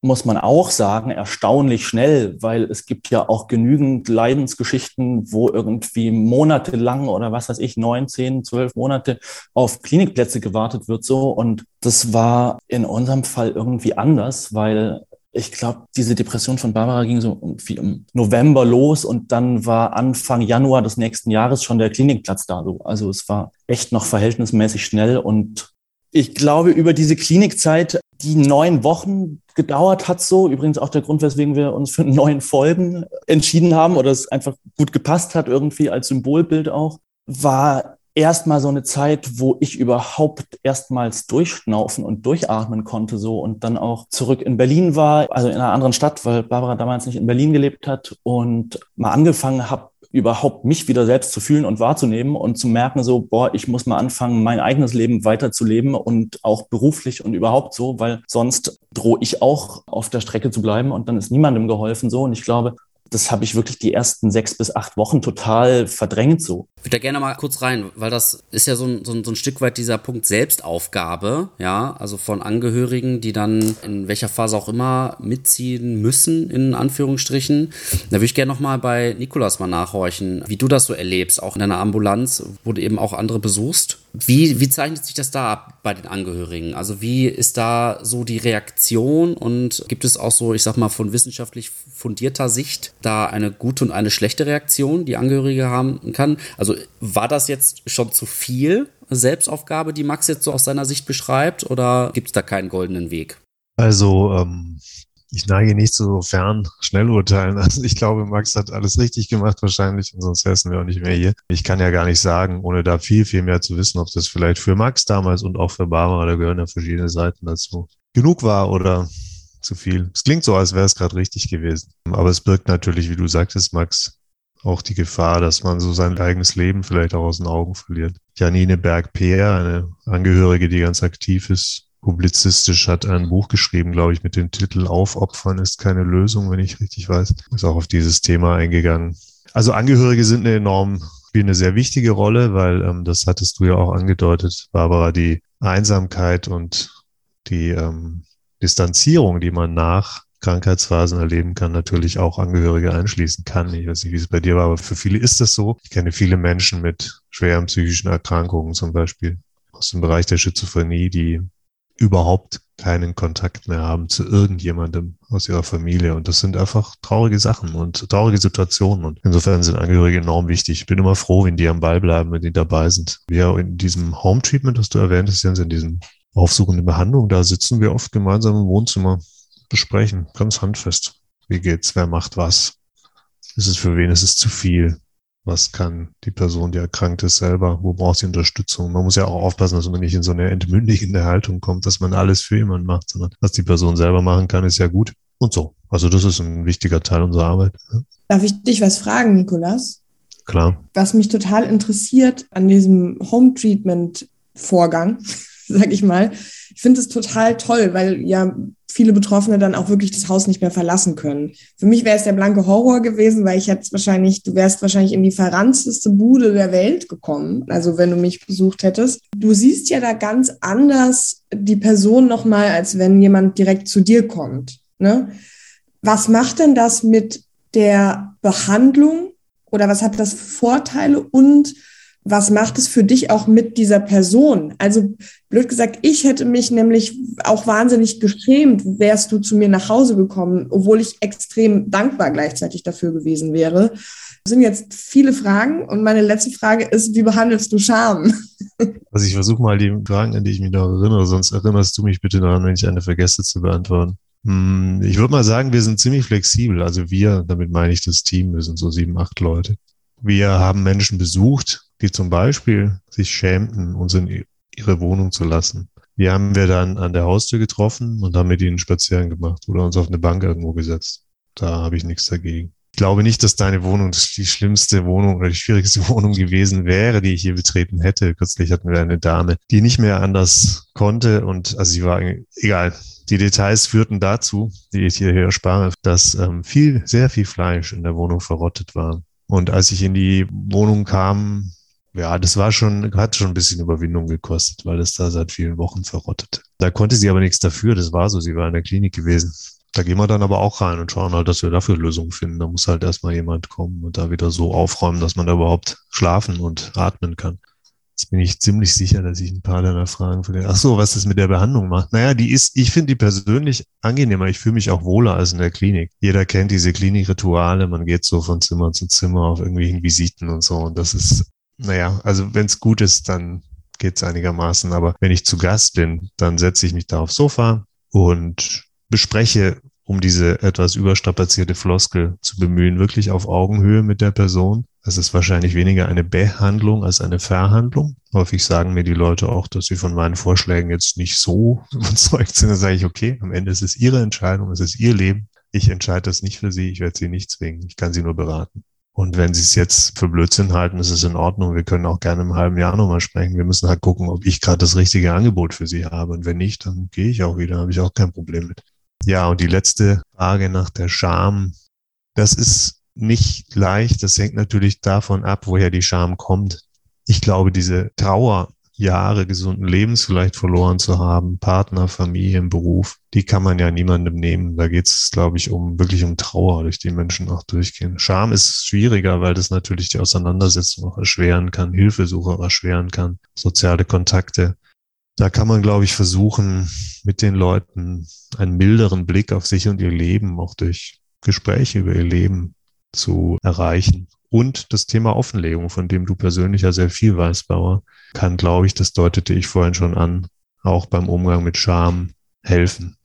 muss man auch sagen, erstaunlich schnell, weil es gibt ja auch genügend Leidensgeschichten, wo irgendwie monatelang oder was weiß ich, neun, zehn, zwölf Monate auf Klinikplätze gewartet wird so. Und das war in unserem Fall irgendwie anders, weil ich glaube, diese Depression von Barbara ging so irgendwie im November los und dann war Anfang Januar des nächsten Jahres schon der Klinikplatz da. So. Also es war echt noch verhältnismäßig schnell und ich glaube, über diese Klinikzeit, die neun Wochen gedauert hat, so. Übrigens auch der Grund, weswegen wir uns für neun Folgen entschieden haben oder es einfach gut gepasst hat, irgendwie als Symbolbild auch, war erstmal so eine Zeit, wo ich überhaupt erstmals durchschnaufen und durchatmen konnte so und dann auch zurück in Berlin war, also in einer anderen Stadt, weil Barbara damals nicht in Berlin gelebt hat und mal angefangen habe, überhaupt mich wieder selbst zu fühlen und wahrzunehmen und zu merken, so, boah, ich muss mal anfangen, mein eigenes Leben weiterzuleben und auch beruflich und überhaupt so, weil sonst drohe ich auch auf der Strecke zu bleiben und dann ist niemandem geholfen so. Und ich glaube, das habe ich wirklich die ersten sechs bis acht Wochen total verdrängt so. Ich würde da gerne mal kurz rein, weil das ist ja so ein, so, ein, so ein Stück weit dieser Punkt Selbstaufgabe, ja, also von Angehörigen, die dann in welcher Phase auch immer mitziehen müssen, in Anführungsstrichen. Da würde ich gerne nochmal bei Nikolas mal nachhorchen, wie du das so erlebst, auch in deiner Ambulanz, wo du eben auch andere besuchst. Wie, wie zeichnet sich das da ab bei den Angehörigen? Also wie ist da so die Reaktion und gibt es auch so, ich sag mal, von wissenschaftlich fundierter Sicht da eine gute und eine schlechte Reaktion, die Angehörige haben kann? Also war das jetzt schon zu viel Selbstaufgabe, die Max jetzt so aus seiner Sicht beschreibt oder gibt es da keinen goldenen Weg? Also ähm, ich neige nicht so fern Schnellurteilen. Also ich glaube, Max hat alles richtig gemacht wahrscheinlich und sonst wären wir auch nicht mehr hier. Ich kann ja gar nicht sagen, ohne da viel, viel mehr zu wissen, ob das vielleicht für Max damals und auch für Barbara, da gehören ja verschiedene Seiten dazu, genug war oder zu viel. Es klingt so, als wäre es gerade richtig gewesen. Aber es birgt natürlich, wie du sagtest, Max, auch die Gefahr, dass man so sein eigenes Leben vielleicht auch aus den Augen verliert. Janine Berg-Peer, eine Angehörige, die ganz aktiv ist, publizistisch hat ein Buch geschrieben, glaube ich, mit dem Titel Aufopfern ist keine Lösung, wenn ich richtig weiß. Ist auch auf dieses Thema eingegangen. Also Angehörige sind eine enorm spielen eine sehr wichtige Rolle, weil ähm, das hattest du ja auch angedeutet, Barbara, die Einsamkeit und die ähm, Distanzierung, die man nach Krankheitsphasen erleben kann, natürlich auch Angehörige einschließen kann. Ich weiß nicht, wie es bei dir war, aber für viele ist das so. Ich kenne viele Menschen mit schweren psychischen Erkrankungen, zum Beispiel aus dem Bereich der Schizophrenie, die überhaupt keinen Kontakt mehr haben zu irgendjemandem aus ihrer Familie. Und das sind einfach traurige Sachen und traurige Situationen. Und insofern sind Angehörige enorm wichtig. Ich bin immer froh, wenn die am Ball bleiben, wenn die dabei sind. Wir in diesem Home Treatment, das du erwähnt hast, Jens, in diesem aufsuchende Behandlung, da sitzen wir oft gemeinsam im Wohnzimmer, besprechen, ganz handfest. Wie geht's? Wer macht was? Ist es für wen? Ist es zu viel? Was kann die Person, die erkrankt ist, selber? Wo braucht sie Unterstützung? Man muss ja auch aufpassen, dass man nicht in so eine entmündigende Haltung kommt, dass man alles für jemanden macht, sondern was die Person selber machen kann, ist ja gut. Und so. Also das ist ein wichtiger Teil unserer Arbeit. Darf ich dich was fragen, Nikolas? Klar. Was mich total interessiert an diesem Home Treatment Vorgang, sag ich mal, ich finde es total toll, weil ja viele Betroffene dann auch wirklich das Haus nicht mehr verlassen können. Für mich wäre es der blanke Horror gewesen, weil ich jetzt wahrscheinlich, du wärst wahrscheinlich in die verranzteste Bude der Welt gekommen, also wenn du mich besucht hättest. Du siehst ja da ganz anders die Person nochmal, als wenn jemand direkt zu dir kommt. Ne? Was macht denn das mit der Behandlung oder was hat das Vorteile und was macht es für dich auch mit dieser Person? Also blöd gesagt, ich hätte mich nämlich auch wahnsinnig geschämt, wärst du zu mir nach Hause gekommen, obwohl ich extrem dankbar gleichzeitig dafür gewesen wäre. Das sind jetzt viele Fragen und meine letzte Frage ist, wie behandelst du Scham? Also ich versuche mal die Fragen, an die ich mich noch erinnere, sonst erinnerst du mich bitte daran, wenn ich eine vergesse zu beantworten. Hm, ich würde mal sagen, wir sind ziemlich flexibel. Also wir, damit meine ich das Team, wir sind so sieben, acht Leute. Wir haben Menschen besucht, die zum Beispiel sich schämten, uns in ihre Wohnung zu lassen. Die haben wir dann an der Haustür getroffen und haben mit ihnen spazieren gemacht oder uns auf eine Bank irgendwo gesetzt. Da habe ich nichts dagegen. Ich glaube nicht, dass deine Wohnung die schlimmste Wohnung oder die schwierigste Wohnung gewesen wäre, die ich hier betreten hätte. Kürzlich hatten wir eine Dame, die nicht mehr anders konnte und also sie war egal. Die Details führten dazu, die ich hier erspare, dass ähm, viel, sehr viel Fleisch in der Wohnung verrottet war. Und als ich in die Wohnung kam, ja, das war schon, hat schon ein bisschen Überwindung gekostet, weil es da seit vielen Wochen verrottete. Da konnte sie aber nichts dafür, das war so, sie war in der Klinik gewesen. Da gehen wir dann aber auch rein und schauen halt, dass wir dafür Lösungen finden. Da muss halt erstmal jemand kommen und da wieder so aufräumen, dass man da überhaupt schlafen und atmen kann. Jetzt bin ich ziemlich sicher, dass ich ein paar deiner Fragen vergesse. Ach so, was das mit der Behandlung macht. Naja, die ist, ich finde die persönlich angenehmer. Ich fühle mich auch wohler als in der Klinik. Jeder kennt diese Klinikrituale. Man geht so von Zimmer zu Zimmer auf irgendwelchen Visiten und so. Und das ist, naja, also wenn es gut ist, dann geht's einigermaßen. Aber wenn ich zu Gast bin, dann setze ich mich da aufs Sofa und bespreche um diese etwas überstrapazierte Floskel zu bemühen, wirklich auf Augenhöhe mit der Person. Das ist wahrscheinlich weniger eine Behandlung als eine Verhandlung. Häufig sagen mir die Leute auch, dass sie von meinen Vorschlägen jetzt nicht so überzeugt sind. Da sage ich, okay, am Ende ist es ihre Entscheidung, es ist ihr Leben. Ich entscheide das nicht für sie, ich werde sie nicht zwingen, ich kann sie nur beraten. Und wenn sie es jetzt für Blödsinn halten, ist es in Ordnung. Wir können auch gerne im halben Jahr nochmal sprechen. Wir müssen halt gucken, ob ich gerade das richtige Angebot für sie habe. Und wenn nicht, dann gehe ich auch wieder, habe ich auch kein Problem mit. Ja, und die letzte Frage nach der Scham, das ist nicht leicht. Das hängt natürlich davon ab, woher die Scham kommt. Ich glaube, diese Trauer, Jahre gesunden Lebens vielleicht verloren zu haben, Partner, Familie, Beruf, die kann man ja niemandem nehmen. Da geht es, glaube ich, um wirklich um Trauer, durch die Menschen auch durchgehen. Scham ist schwieriger, weil das natürlich die Auseinandersetzung auch erschweren kann, Hilfesuche erschweren kann, soziale Kontakte da kann man, glaube ich, versuchen, mit den Leuten einen milderen Blick auf sich und ihr Leben, auch durch Gespräche über ihr Leben zu erreichen. Und das Thema Offenlegung, von dem du persönlich ja sehr viel weißt, Bauer, kann, glaube ich, das deutete ich vorhin schon an, auch beim Umgang mit Scham helfen.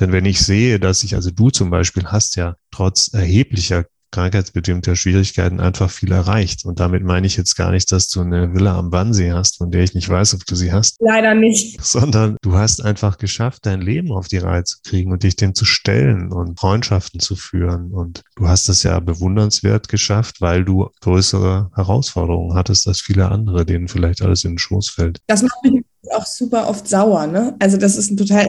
Denn wenn ich sehe, dass ich, also du zum Beispiel hast ja trotz erheblicher krankheitsbedingter Schwierigkeiten einfach viel erreicht. Und damit meine ich jetzt gar nicht, dass du eine Villa am Wannsee hast, von der ich nicht weiß, ob du sie hast. Leider nicht. Sondern du hast einfach geschafft, dein Leben auf die Reihe zu kriegen und dich dem zu stellen und Freundschaften zu führen. Und du hast das ja bewundernswert geschafft, weil du größere Herausforderungen hattest als viele andere, denen vielleicht alles in den Schoß fällt. Das macht mich auch super oft sauer, ne? Also das ist ein total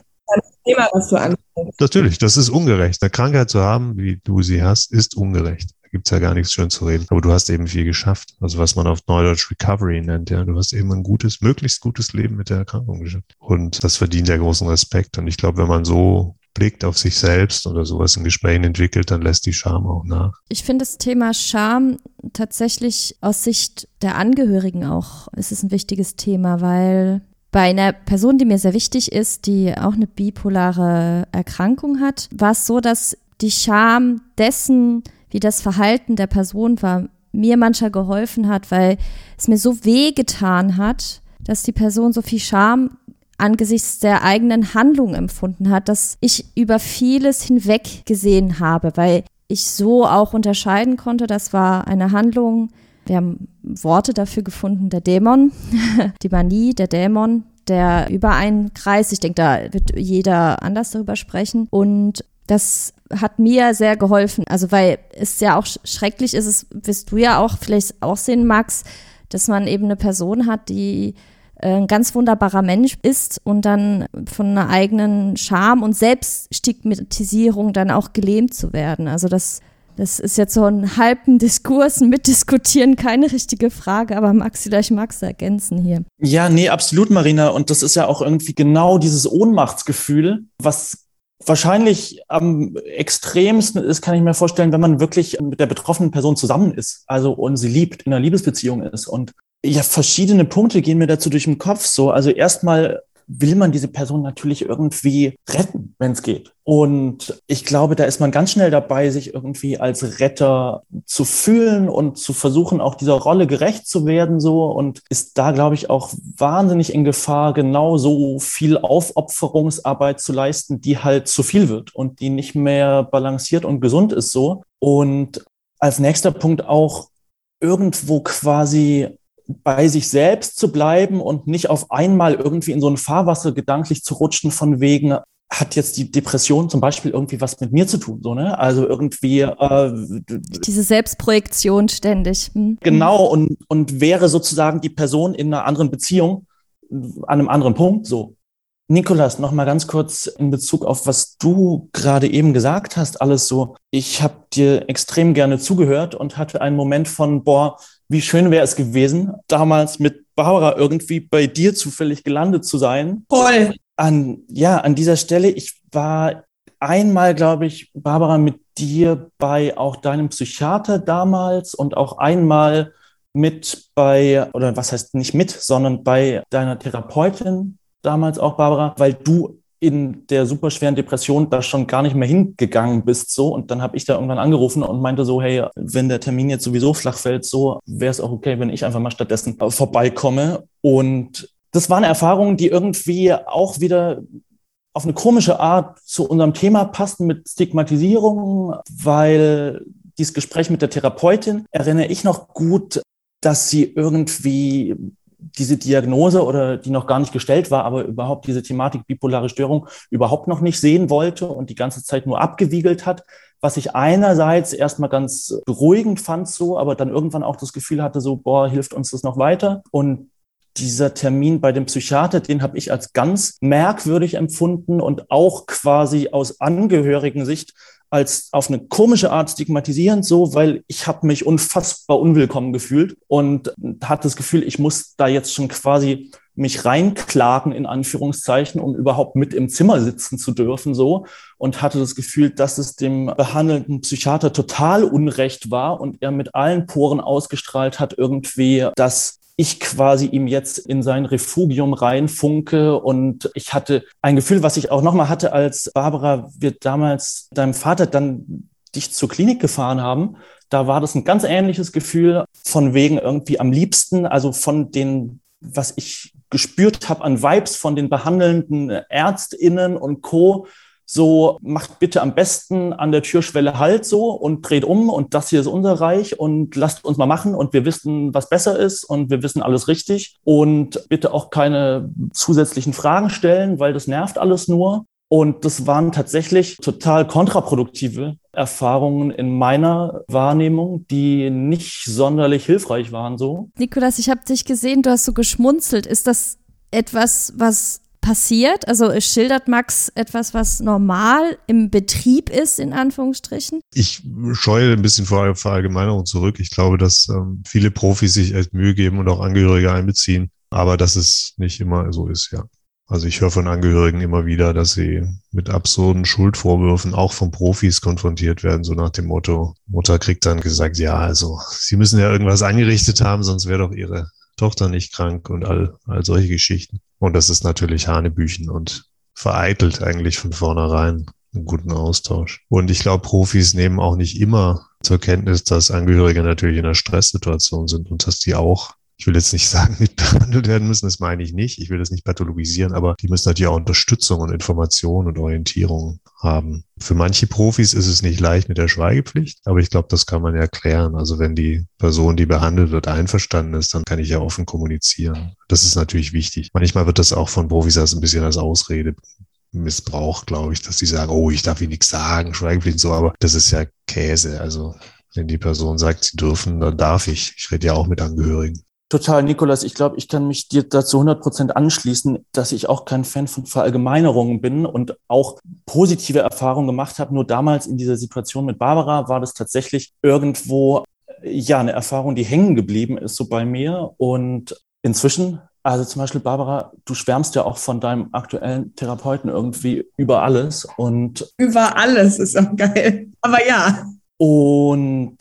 Thema, was du ansprichst. Natürlich, das ist ungerecht. Eine Krankheit zu haben, wie du sie hast, ist ungerecht. Da gibt's ja gar nichts schön zu reden. Aber du hast eben viel geschafft. Also was man auf Neudeutsch Recovery nennt, ja. Du hast eben ein gutes, möglichst gutes Leben mit der Erkrankung geschafft. Und das verdient ja großen Respekt. Und ich glaube, wenn man so blickt auf sich selbst oder sowas in Gesprächen entwickelt, dann lässt die Scham auch nach. Ich finde das Thema Scham tatsächlich aus Sicht der Angehörigen auch ist es ein wichtiges Thema, weil bei einer Person, die mir sehr wichtig ist, die auch eine bipolare Erkrankung hat, war es so, dass die Scham dessen, wie das Verhalten der Person war, mir mancher geholfen hat, weil es mir so weh getan hat, dass die Person so viel Scham angesichts der eigenen Handlung empfunden hat, dass ich über vieles hinweg gesehen habe, weil ich so auch unterscheiden konnte, das war eine Handlung, wir haben Worte dafür gefunden, der Dämon, die Manie, der Dämon, der über einen Kreis, ich denke, da wird jeder anders darüber sprechen und das hat mir sehr geholfen, also weil es ja auch schrecklich ist, es wirst du ja auch vielleicht auch sehen, Max, dass man eben eine Person hat, die äh, ein ganz wunderbarer Mensch ist und dann von einer eigenen Scham und Selbststigmatisierung dann auch gelähmt zu werden. Also das, das ist jetzt so ein halben Diskurs, mitdiskutieren, keine richtige Frage, aber Maxi, magst du ergänzen hier. Ja, nee, absolut, Marina. Und das ist ja auch irgendwie genau dieses Ohnmachtsgefühl, was wahrscheinlich am extremsten ist, kann ich mir vorstellen, wenn man wirklich mit der betroffenen Person zusammen ist, also und sie liebt, in einer Liebesbeziehung ist und ja, verschiedene Punkte gehen mir dazu durch den Kopf. So, also erstmal will man diese Person natürlich irgendwie retten, wenn es geht. Und ich glaube, da ist man ganz schnell dabei, sich irgendwie als Retter zu fühlen und zu versuchen, auch dieser Rolle gerecht zu werden, so und ist da, glaube ich, auch wahnsinnig in Gefahr, genau so viel Aufopferungsarbeit zu leisten, die halt zu viel wird und die nicht mehr balanciert und gesund ist, so. Und als nächster Punkt auch irgendwo quasi bei sich selbst zu bleiben und nicht auf einmal irgendwie in so ein Fahrwasser gedanklich zu rutschen von wegen, hat jetzt die Depression zum Beispiel irgendwie was mit mir zu tun, so, ne? Also irgendwie äh, diese Selbstprojektion ständig. Hm. Genau, und, und wäre sozusagen die Person in einer anderen Beziehung an einem anderen Punkt so. Nikolas, noch mal ganz kurz in Bezug auf was du gerade eben gesagt hast, alles so. Ich habe dir extrem gerne zugehört und hatte einen Moment von, boah, wie schön wäre es gewesen, damals mit Barbara irgendwie bei dir zufällig gelandet zu sein. Toll. An, ja, an dieser Stelle, ich war einmal, glaube ich, Barbara, mit dir bei auch deinem Psychiater damals und auch einmal mit bei, oder was heißt nicht mit, sondern bei deiner Therapeutin damals auch, Barbara, weil du in der superschweren Depression da schon gar nicht mehr hingegangen bist so. Und dann habe ich da irgendwann angerufen und meinte so hey wenn der Termin jetzt sowieso flach fällt so wäre es auch okay wenn ich einfach mal stattdessen vorbeikomme. Und das war eine Erfahrung die irgendwie auch wieder auf eine komische Art zu unserem Thema passten mit Stigmatisierung weil dieses Gespräch mit der Therapeutin erinnere ich noch gut dass sie irgendwie diese Diagnose oder die noch gar nicht gestellt war, aber überhaupt diese Thematik bipolare Störung überhaupt noch nicht sehen wollte und die ganze Zeit nur abgewiegelt hat, was ich einerseits erstmal ganz beruhigend fand so, aber dann irgendwann auch das Gefühl hatte so, boah, hilft uns das noch weiter? Und dieser Termin bei dem Psychiater, den habe ich als ganz merkwürdig empfunden und auch quasi aus Angehörigen Sicht als auf eine komische Art stigmatisierend so, weil ich habe mich unfassbar unwillkommen gefühlt und hatte das Gefühl, ich muss da jetzt schon quasi mich reinklagen in Anführungszeichen, um überhaupt mit im Zimmer sitzen zu dürfen so. Und hatte das Gefühl, dass es dem behandelnden Psychiater total unrecht war und er mit allen Poren ausgestrahlt hat irgendwie, dass ich quasi ihm jetzt in sein Refugium reinfunke. Und ich hatte ein Gefühl, was ich auch nochmal hatte, als Barbara, wir damals deinem Vater dann dich zur Klinik gefahren haben. Da war das ein ganz ähnliches Gefühl von wegen irgendwie am liebsten, also von den, was ich gespürt habe an Vibes von den behandelnden Ärztinnen und Co so macht bitte am besten an der Türschwelle Halt so und dreht um und das hier ist unser Reich und lasst uns mal machen und wir wissen, was besser ist und wir wissen alles richtig und bitte auch keine zusätzlichen Fragen stellen, weil das nervt alles nur. Und das waren tatsächlich total kontraproduktive Erfahrungen in meiner Wahrnehmung, die nicht sonderlich hilfreich waren so. Nikolas, ich habe dich gesehen, du hast so geschmunzelt. Ist das etwas, was passiert? Also schildert Max etwas, was normal im Betrieb ist, in Anführungsstrichen? Ich scheue ein bisschen vor Verallgemeinerung zurück. Ich glaube, dass ähm, viele Profis sich echt Mühe geben und auch Angehörige einbeziehen, aber dass es nicht immer so ist, ja. Also ich höre von Angehörigen immer wieder, dass sie mit absurden Schuldvorwürfen auch von Profis konfrontiert werden, so nach dem Motto, Mutter kriegt dann gesagt, ja, also sie müssen ja irgendwas angerichtet haben, sonst wäre doch ihre Tochter nicht krank und all, all solche Geschichten. Und das ist natürlich Hanebüchen und vereitelt eigentlich von vornherein einen guten Austausch. Und ich glaube, Profis nehmen auch nicht immer zur Kenntnis, dass Angehörige natürlich in einer Stresssituation sind und dass die auch ich will jetzt nicht sagen, nicht behandelt werden müssen, das meine ich nicht. Ich will das nicht pathologisieren, aber die müssen natürlich auch Unterstützung und Information und Orientierung haben. Für manche Profis ist es nicht leicht mit der Schweigepflicht, aber ich glaube, das kann man erklären. Also wenn die Person, die behandelt wird, einverstanden ist, dann kann ich ja offen kommunizieren. Das ist natürlich wichtig. Manchmal wird das auch von Profis als ein bisschen als Ausrede missbraucht, glaube ich, dass die sagen, oh, ich darf Ihnen nichts sagen, Schweigepflicht und so, aber das ist ja Käse. Also wenn die Person sagt, sie dürfen, dann darf ich. Ich rede ja auch mit Angehörigen. Total, Nikolas. Ich glaube, ich kann mich dir dazu 100 Prozent anschließen, dass ich auch kein Fan von Verallgemeinerungen bin und auch positive Erfahrungen gemacht habe. Nur damals in dieser Situation mit Barbara war das tatsächlich irgendwo, ja, eine Erfahrung, die hängen geblieben ist so bei mir. Und inzwischen, also zum Beispiel Barbara, du schwärmst ja auch von deinem aktuellen Therapeuten irgendwie über alles und. Über alles ist auch geil. Aber ja. Und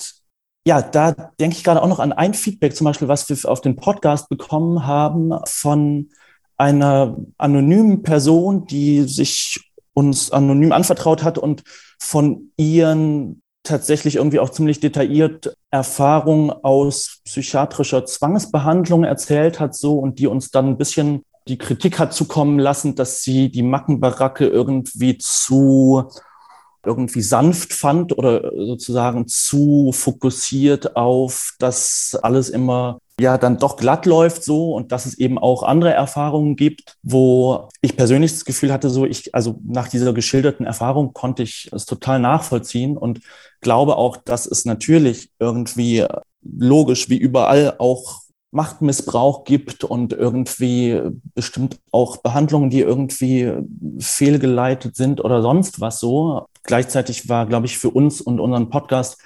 ja, da denke ich gerade auch noch an ein Feedback, zum Beispiel, was wir auf den Podcast bekommen haben von einer anonymen Person, die sich uns anonym anvertraut hat und von ihren tatsächlich irgendwie auch ziemlich detailliert Erfahrungen aus psychiatrischer Zwangsbehandlung erzählt hat, so und die uns dann ein bisschen die Kritik hat zukommen lassen, dass sie die Mackenbaracke irgendwie zu irgendwie sanft fand oder sozusagen zu fokussiert auf, dass alles immer ja dann doch glatt läuft so und dass es eben auch andere Erfahrungen gibt, wo ich persönlich das Gefühl hatte, so ich, also nach dieser geschilderten Erfahrung konnte ich es total nachvollziehen und glaube auch, dass es natürlich irgendwie logisch wie überall auch Machtmissbrauch gibt und irgendwie bestimmt auch Behandlungen, die irgendwie fehlgeleitet sind oder sonst was so. Gleichzeitig war, glaube ich, für uns und unseren Podcast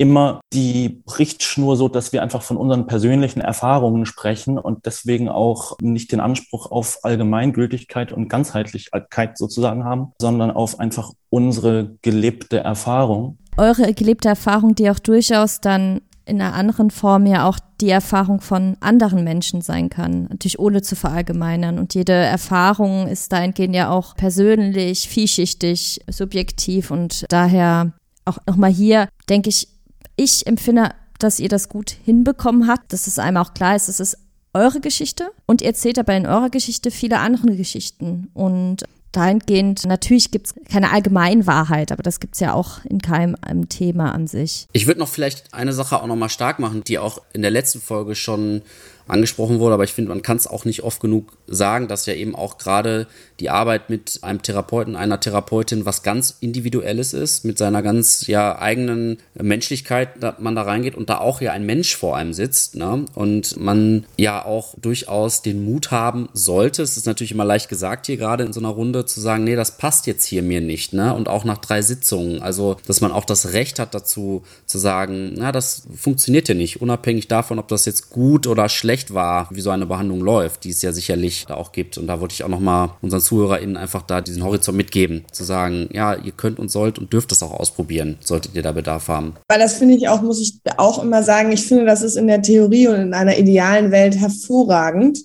immer die Richtschnur so, dass wir einfach von unseren persönlichen Erfahrungen sprechen und deswegen auch nicht den Anspruch auf Allgemeingültigkeit und Ganzheitlichkeit sozusagen haben, sondern auf einfach unsere gelebte Erfahrung. Eure gelebte Erfahrung, die auch durchaus dann in einer anderen Form ja auch die Erfahrung von anderen Menschen sein kann, natürlich ohne zu verallgemeinern. Und jede Erfahrung ist dahingehend ja auch persönlich, vielschichtig, subjektiv. Und daher auch nochmal hier, denke ich, ich empfinde, dass ihr das gut hinbekommen habt, dass es einem auch klar ist, es ist eure Geschichte. Und ihr erzählt aber in eurer Geschichte viele andere Geschichten. Und dahingehend, natürlich gibt es keine Allgemeinwahrheit, aber das gibt es ja auch in keinem Thema an sich. Ich würde noch vielleicht eine Sache auch nochmal stark machen, die auch in der letzten Folge schon angesprochen wurde, aber ich finde, man kann es auch nicht oft genug sagen, dass ja eben auch gerade die Arbeit mit einem Therapeuten, einer Therapeutin was ganz Individuelles ist, mit seiner ganz ja eigenen Menschlichkeit, dass man da reingeht und da auch ja ein Mensch vor einem sitzt, ne? Und man ja auch durchaus den Mut haben sollte. Es ist natürlich immer leicht gesagt hier gerade in so einer Runde zu sagen, nee, das passt jetzt hier mir nicht, ne? Und auch nach drei Sitzungen, also dass man auch das Recht hat dazu zu sagen, na, das funktioniert ja nicht, unabhängig davon, ob das jetzt gut oder schlecht schlecht war, wie so eine Behandlung läuft, die es ja sicherlich da auch gibt. Und da wollte ich auch nochmal unseren ZuhörerInnen einfach da diesen Horizont mitgeben, zu sagen, ja, ihr könnt und sollt und dürft es auch ausprobieren, solltet ihr da Bedarf haben. Weil das finde ich auch, muss ich auch immer sagen, ich finde, das ist in der Theorie und in einer idealen Welt hervorragend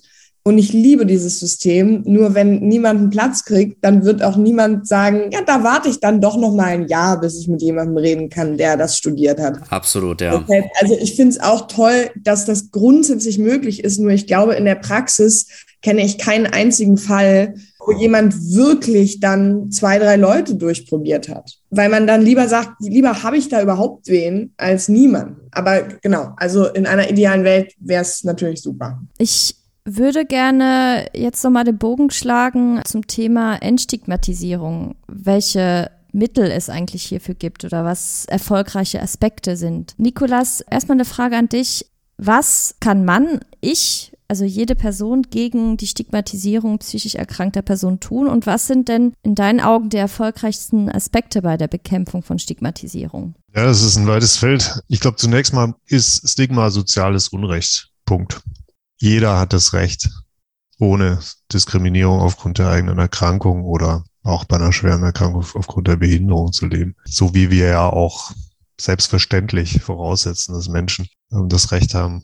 und ich liebe dieses System. Nur wenn niemand einen Platz kriegt, dann wird auch niemand sagen, ja, da warte ich dann doch noch mal ein Jahr, bis ich mit jemandem reden kann, der das studiert hat. Absolut, ja. Also ich finde es auch toll, dass das grundsätzlich möglich ist. Nur ich glaube, in der Praxis kenne ich keinen einzigen Fall, wo jemand wirklich dann zwei, drei Leute durchprobiert hat. Weil man dann lieber sagt, lieber habe ich da überhaupt wen als niemand. Aber genau, also in einer idealen Welt wäre es natürlich super. Ich würde gerne jetzt nochmal den Bogen schlagen zum Thema Entstigmatisierung. Welche Mittel es eigentlich hierfür gibt oder was erfolgreiche Aspekte sind. Nikolas, erstmal eine Frage an dich. Was kann man, ich also jede Person gegen die Stigmatisierung psychisch erkrankter Personen tun? Und was sind denn in deinen Augen die erfolgreichsten Aspekte bei der Bekämpfung von Stigmatisierung? Ja, das ist ein weites Feld. Ich glaube, zunächst mal ist Stigma soziales Unrecht. Punkt. Jeder hat das Recht, ohne Diskriminierung aufgrund der eigenen Erkrankung oder auch bei einer schweren Erkrankung aufgrund der Behinderung zu leben. So wie wir ja auch selbstverständlich voraussetzen, dass Menschen das Recht haben,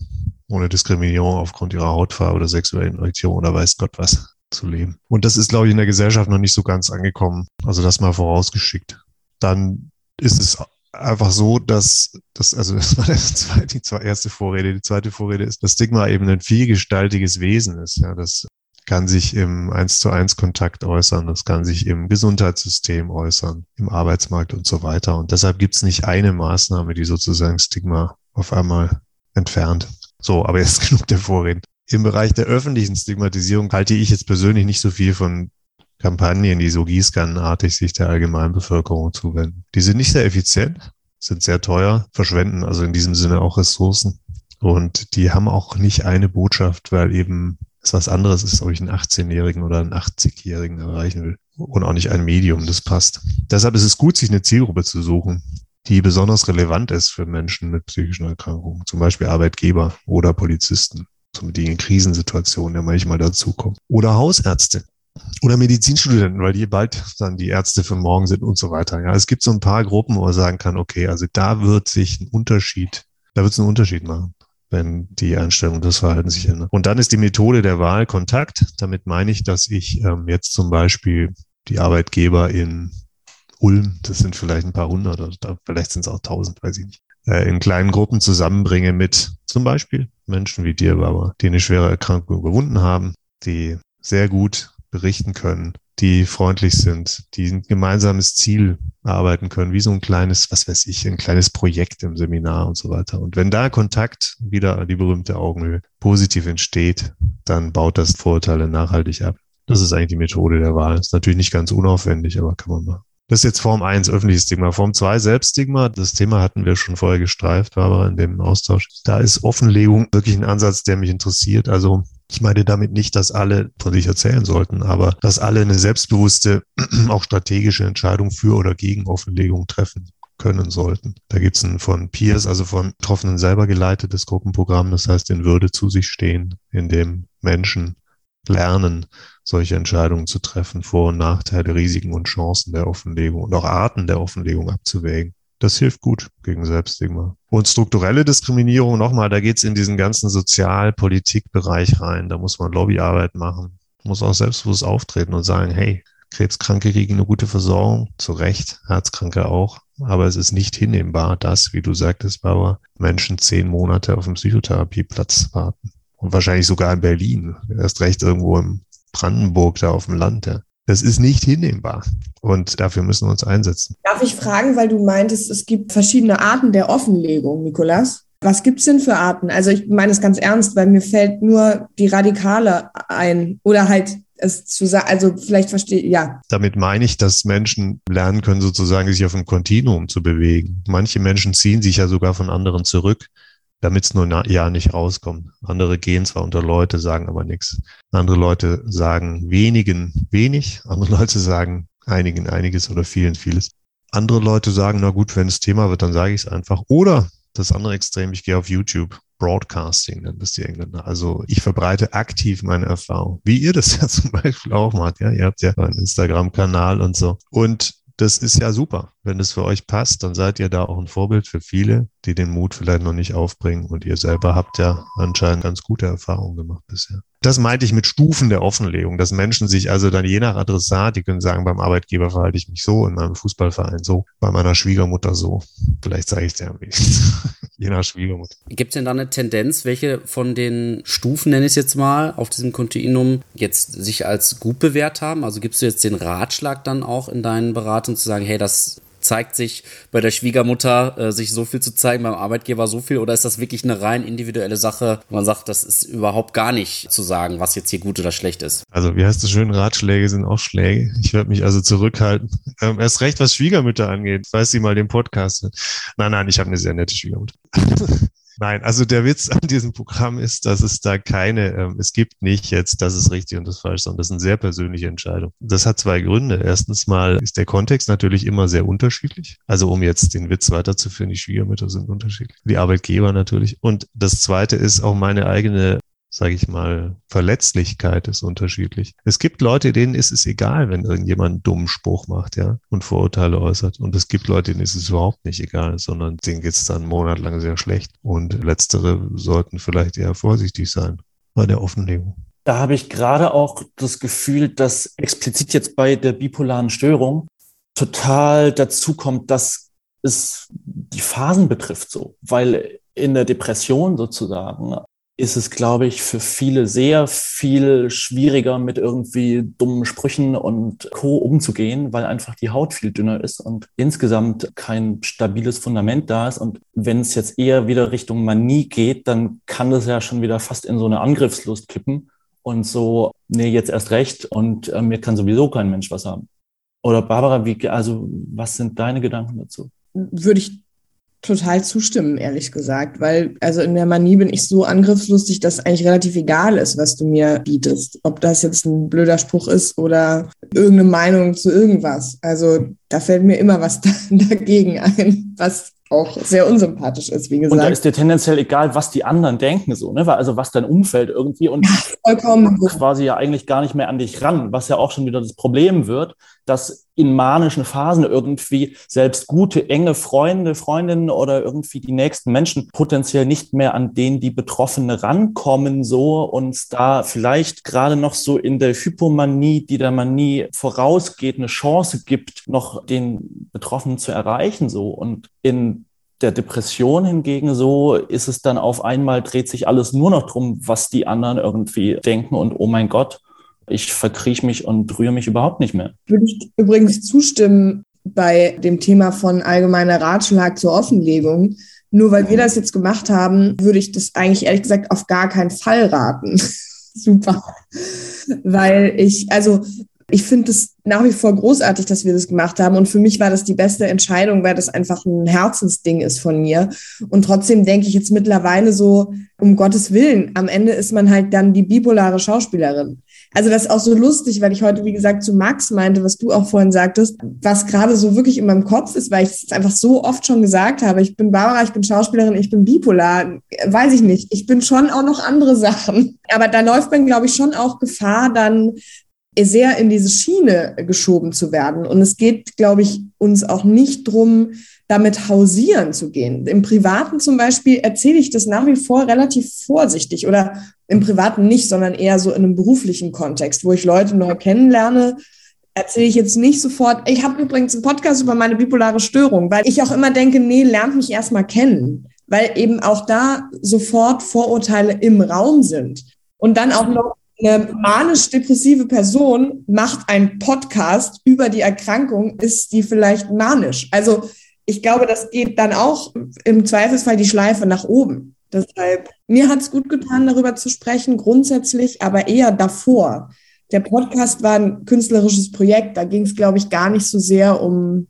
ohne Diskriminierung aufgrund ihrer Hautfarbe oder sexuellen Orientierung oder weiß Gott was zu leben. Und das ist, glaube ich, in der Gesellschaft noch nicht so ganz angekommen. Also das mal vorausgeschickt. Dann ist es einfach so, dass das, also das war zweite, die erste Vorrede. Die zweite Vorrede ist, dass Stigma eben ein vielgestaltiges Wesen ist. Ja, das kann sich im eins zu eins Kontakt äußern, das kann sich im Gesundheitssystem äußern, im Arbeitsmarkt und so weiter. Und deshalb gibt es nicht eine Maßnahme, die sozusagen Stigma auf einmal entfernt. So, aber jetzt genug der Vorreden. Im Bereich der öffentlichen Stigmatisierung halte ich jetzt persönlich nicht so viel von Kampagnen, die so gießkannenartig sich der Allgemeinbevölkerung zuwenden. Die sind nicht sehr effizient, sind sehr teuer, verschwenden also in diesem Sinne auch Ressourcen. Und die haben auch nicht eine Botschaft, weil eben es was anderes ist, ob ich einen 18-Jährigen oder einen 80-Jährigen erreichen will. Und auch nicht ein Medium, das passt. Deshalb ist es gut, sich eine Zielgruppe zu suchen, die besonders relevant ist für Menschen mit psychischen Erkrankungen. Zum Beispiel Arbeitgeber oder Polizisten, die in Krisensituationen ja manchmal dazukommen. Oder Hausärzte oder Medizinstudenten, weil die bald dann die Ärzte von morgen sind und so weiter. Ja, es gibt so ein paar Gruppen, wo man sagen kann, okay, also da wird sich ein Unterschied, da wird es einen Unterschied machen wenn die Einstellung des Verhaltens sich ändert. Und dann ist die Methode der Wahl Kontakt. Damit meine ich, dass ich ähm, jetzt zum Beispiel die Arbeitgeber in Ulm, das sind vielleicht ein paar hundert oder vielleicht sind es auch tausend, weiß ich nicht, äh, in kleinen Gruppen zusammenbringe mit zum Beispiel Menschen wie dir, Barbara, die eine schwere Erkrankung überwunden haben, die sehr gut berichten können, die freundlich sind, die ein gemeinsames Ziel arbeiten können, wie so ein kleines, was weiß ich, ein kleines Projekt im Seminar und so weiter. Und wenn da Kontakt, wieder die berühmte Augenhöhe, positiv entsteht, dann baut das Vorurteile nachhaltig ab. Das ist eigentlich die Methode der Wahl. Ist natürlich nicht ganz unaufwendig, aber kann man machen. Das ist jetzt Form 1, öffentliches Stigma. Form 2, Selbststigma. Das Thema hatten wir schon vorher gestreift, Barbara, in dem Austausch. Da ist Offenlegung wirklich ein Ansatz, der mich interessiert. Also ich meine damit nicht, dass alle von sich erzählen sollten, aber dass alle eine selbstbewusste, auch strategische Entscheidung für oder gegen Offenlegung treffen können sollten. Da gibt es ein von Peers, also von Betroffenen selber geleitetes Gruppenprogramm, das heißt in Würde zu sich stehen, in dem Menschen lernen, solche Entscheidungen zu treffen, Vor- und Nachteile, Risiken und Chancen der Offenlegung und auch Arten der Offenlegung abzuwägen. Das hilft gut gegen Selbststigma. Und strukturelle Diskriminierung, nochmal, da geht's in diesen ganzen Sozialpolitikbereich rein. Da muss man Lobbyarbeit machen, muss auch selbstbewusst auftreten und sagen, hey, Krebskranke kriegen eine gute Versorgung, zu Recht, Herzkranke auch. Aber es ist nicht hinnehmbar, dass, wie du sagtest, Bauer, Menschen zehn Monate auf dem Psychotherapieplatz warten. Und wahrscheinlich sogar in Berlin. Erst recht irgendwo im Brandenburg, da auf dem Land. Ja. Das ist nicht hinnehmbar. Und dafür müssen wir uns einsetzen. Darf ich fragen, weil du meintest, es gibt verschiedene Arten der Offenlegung, Nikolas? Was gibt es denn für Arten? Also ich meine es ganz ernst, weil mir fällt nur die Radikale ein oder halt es zu sagen, also vielleicht verstehe, ja. Damit meine ich, dass Menschen lernen können, sozusagen sich auf einem Kontinuum zu bewegen. Manche Menschen ziehen sich ja sogar von anderen zurück damit es nur ja nicht rauskommt. Andere gehen zwar unter Leute, sagen aber nichts. Andere Leute sagen wenigen wenig, andere Leute sagen einigen einiges oder vielen vieles. Andere Leute sagen, na gut, wenn es Thema wird, dann sage ich es einfach. Oder das andere Extrem, ich gehe auf YouTube. Broadcasting nennt das die Engländer. Also ich verbreite aktiv meine Erfahrung, wie ihr das ja zum Beispiel auch macht. Ja, ihr habt ja einen Instagram-Kanal und so. Und das ist ja super. Wenn es für euch passt, dann seid ihr da auch ein Vorbild für viele, die den Mut vielleicht noch nicht aufbringen. Und ihr selber habt ja anscheinend ganz gute Erfahrungen gemacht bisher. Das meinte ich mit Stufen der Offenlegung, dass Menschen sich also dann je nach Adressat, die können sagen, beim Arbeitgeber verhalte ich mich so, in meinem Fußballverein so, bei meiner Schwiegermutter so. Vielleicht sage ich es dir je nach Schwiegermutter. Gibt es denn da eine Tendenz, welche von den Stufen, nenne ich es jetzt mal, auf diesem Kontinuum jetzt sich als gut bewährt haben? Also gibst du jetzt den Ratschlag dann auch in deinen Beratungen zu sagen, hey, das zeigt sich bei der Schwiegermutter, äh, sich so viel zu zeigen, beim Arbeitgeber so viel? Oder ist das wirklich eine rein individuelle Sache, wo man sagt, das ist überhaupt gar nicht zu sagen, was jetzt hier gut oder schlecht ist? Also, wie heißt das schön? Ratschläge sind auch Schläge. Ich werde mich also zurückhalten. Ähm, erst recht, was Schwiegermütter angeht, falls sie mal den Podcast hört. Nein, nein, ich habe eine sehr nette Schwiegermutter. Nein, also der Witz an diesem Programm ist, dass es da keine, ähm, es gibt nicht jetzt, das ist richtig und das ist falsch, sondern das ist eine sehr persönliche Entscheidung. Das hat zwei Gründe. Erstens mal ist der Kontext natürlich immer sehr unterschiedlich. Also um jetzt den Witz weiterzuführen, die Schwiegermütter sind unterschiedlich, die Arbeitgeber natürlich. Und das zweite ist auch meine eigene sage ich mal, Verletzlichkeit ist unterschiedlich. Es gibt Leute, denen ist es egal, wenn irgendjemand einen dummen Spruch macht, ja, und Vorurteile äußert. Und es gibt Leute, denen ist es überhaupt nicht egal, sondern denen geht es dann einen Monat lang sehr schlecht. Und letztere sollten vielleicht eher vorsichtig sein bei der Offenlegung. Da habe ich gerade auch das Gefühl, dass explizit jetzt bei der bipolaren Störung total dazu kommt, dass es die Phasen betrifft so, weil in der Depression sozusagen ist es, glaube ich, für viele sehr viel schwieriger, mit irgendwie dummen Sprüchen und Co. umzugehen, weil einfach die Haut viel dünner ist und insgesamt kein stabiles Fundament da ist. Und wenn es jetzt eher wieder Richtung Manie geht, dann kann das ja schon wieder fast in so eine Angriffslust kippen und so, nee, jetzt erst recht und äh, mir kann sowieso kein Mensch was haben. Oder Barbara, wie, also was sind deine Gedanken dazu? Würde ich total zustimmen, ehrlich gesagt, weil also in der Manie bin ich so angriffslustig, dass eigentlich relativ egal ist, was du mir bietest. Ob das jetzt ein blöder Spruch ist oder irgendeine Meinung zu irgendwas. Also da fällt mir immer was dagegen ein, was auch sehr unsympathisch ist, wie gesagt. Und da ist dir tendenziell egal, was die anderen denken, so, ne? Also was dein Umfeld irgendwie und ja, vollkommen quasi ja eigentlich gar nicht mehr an dich ran, was ja auch schon wieder das Problem wird, dass in manischen Phasen irgendwie selbst gute, enge Freunde, Freundinnen oder irgendwie die nächsten Menschen potenziell nicht mehr an denen die Betroffene rankommen, so und da vielleicht gerade noch so in der Hypomanie, die der Manie vorausgeht, eine Chance gibt, noch den Betroffenen zu erreichen, so. Und in der Depression hingegen so ist es dann auf einmal dreht sich alles nur noch drum, was die anderen irgendwie denken und oh mein Gott, ich verkrieche mich und rühre mich überhaupt nicht mehr. Würde ich übrigens zustimmen bei dem Thema von allgemeiner Ratschlag zur Offenlegung. Nur weil wir das jetzt gemacht haben, würde ich das eigentlich ehrlich gesagt auf gar keinen Fall raten. Super. Weil ich, also ich finde es nach wie vor großartig, dass wir das gemacht haben. Und für mich war das die beste Entscheidung, weil das einfach ein Herzensding ist von mir. Und trotzdem denke ich jetzt mittlerweile so, um Gottes Willen, am Ende ist man halt dann die bipolare Schauspielerin. Also das ist auch so lustig, weil ich heute, wie gesagt, zu Max meinte, was du auch vorhin sagtest, was gerade so wirklich in meinem Kopf ist, weil ich es einfach so oft schon gesagt habe. Ich bin Barbara, ich bin Schauspielerin, ich bin bipolar. Weiß ich nicht. Ich bin schon auch noch andere Sachen. Aber da läuft man, glaube ich, schon auch Gefahr, dann sehr in diese Schiene geschoben zu werden. Und es geht, glaube ich, uns auch nicht drum, damit hausieren zu gehen. Im Privaten zum Beispiel erzähle ich das nach wie vor relativ vorsichtig oder im Privaten nicht, sondern eher so in einem beruflichen Kontext, wo ich Leute neu kennenlerne, erzähle ich jetzt nicht sofort, ich habe übrigens einen Podcast über meine bipolare Störung, weil ich auch immer denke, nee, lernt mich erstmal kennen, weil eben auch da sofort Vorurteile im Raum sind. Und dann auch noch eine manisch-depressive Person macht einen Podcast über die Erkrankung, ist die vielleicht manisch. Also ich glaube, das geht dann auch im Zweifelsfall die Schleife nach oben. Deshalb, mir hat es gut getan, darüber zu sprechen, grundsätzlich, aber eher davor. Der Podcast war ein künstlerisches Projekt. Da ging es, glaube ich, gar nicht so sehr um,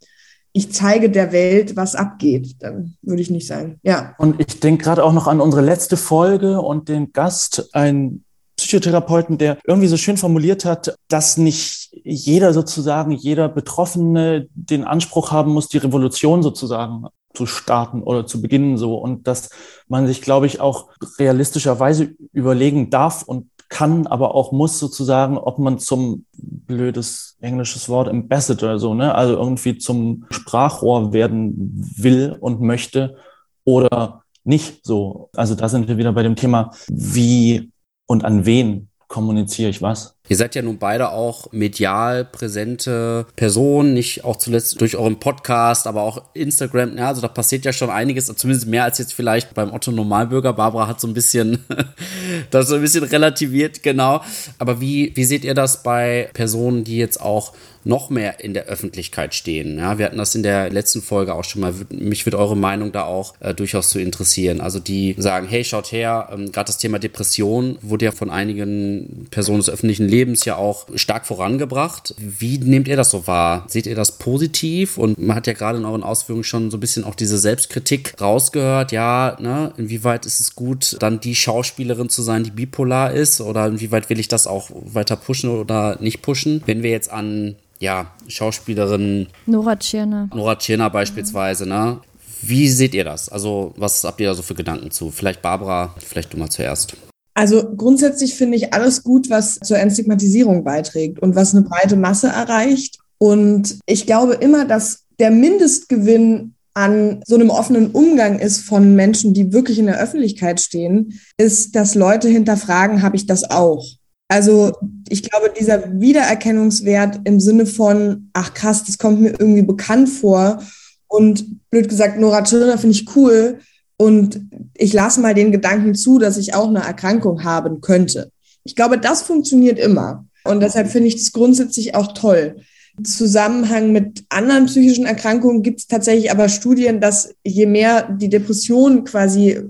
ich zeige der Welt, was abgeht. Dann würde ich nicht sagen. Ja. Und ich denke gerade auch noch an unsere letzte Folge und den Gast, ein Psychotherapeuten, der irgendwie so schön formuliert hat, dass nicht jeder sozusagen, jeder Betroffene den Anspruch haben muss, die Revolution sozusagen zu starten oder zu beginnen so und dass man sich, glaube ich, auch realistischerweise überlegen darf und kann, aber auch muss sozusagen, ob man zum blödes englisches Wort Ambassador so, ne, also irgendwie zum Sprachrohr werden will und möchte oder nicht so. Also da sind wir wieder bei dem Thema, wie und an wen kommuniziere ich was. Ihr seid ja nun beide auch medial präsente Personen, nicht auch zuletzt durch euren Podcast, aber auch Instagram. Ja, also da passiert ja schon einiges, zumindest mehr als jetzt vielleicht beim Otto Normalbürger. Barbara hat so ein bisschen das so ein bisschen relativiert, genau. Aber wie, wie seht ihr das bei Personen, die jetzt auch noch mehr in der Öffentlichkeit stehen. Ja, wir hatten das in der letzten Folge auch schon mal. Mich wird eure Meinung da auch äh, durchaus zu interessieren. Also die sagen, hey, schaut her, ähm, gerade das Thema Depression wurde ja von einigen Personen des öffentlichen Lebens Lebens ja auch stark vorangebracht. Wie nehmt ihr das so wahr? Seht ihr das positiv? Und man hat ja gerade in euren Ausführungen schon so ein bisschen auch diese Selbstkritik rausgehört. Ja, ne, inwieweit ist es gut, dann die Schauspielerin zu sein, die bipolar ist? Oder inwieweit will ich das auch weiter pushen oder nicht pushen? Wenn wir jetzt an ja, Schauspielerin Nora Tschirner. Nora Tschirner beispielsweise, ne? Wie seht ihr das? Also, was habt ihr da so für Gedanken zu? Vielleicht Barbara, vielleicht du mal zuerst. Also grundsätzlich finde ich alles gut, was zur Entstigmatisierung beiträgt und was eine breite Masse erreicht. Und ich glaube immer, dass der Mindestgewinn an so einem offenen Umgang ist von Menschen, die wirklich in der Öffentlichkeit stehen, ist, dass Leute hinterfragen, habe ich das auch? Also ich glaube, dieser Wiedererkennungswert im Sinne von, ach krass, das kommt mir irgendwie bekannt vor und blöd gesagt, Nora Tschirner finde ich cool und ich lasse mal den Gedanken zu, dass ich auch eine Erkrankung haben könnte. Ich glaube, das funktioniert immer. Und deshalb finde ich das grundsätzlich auch toll. Zusammenhang mit anderen psychischen Erkrankungen gibt es tatsächlich aber Studien, dass je mehr die Depression quasi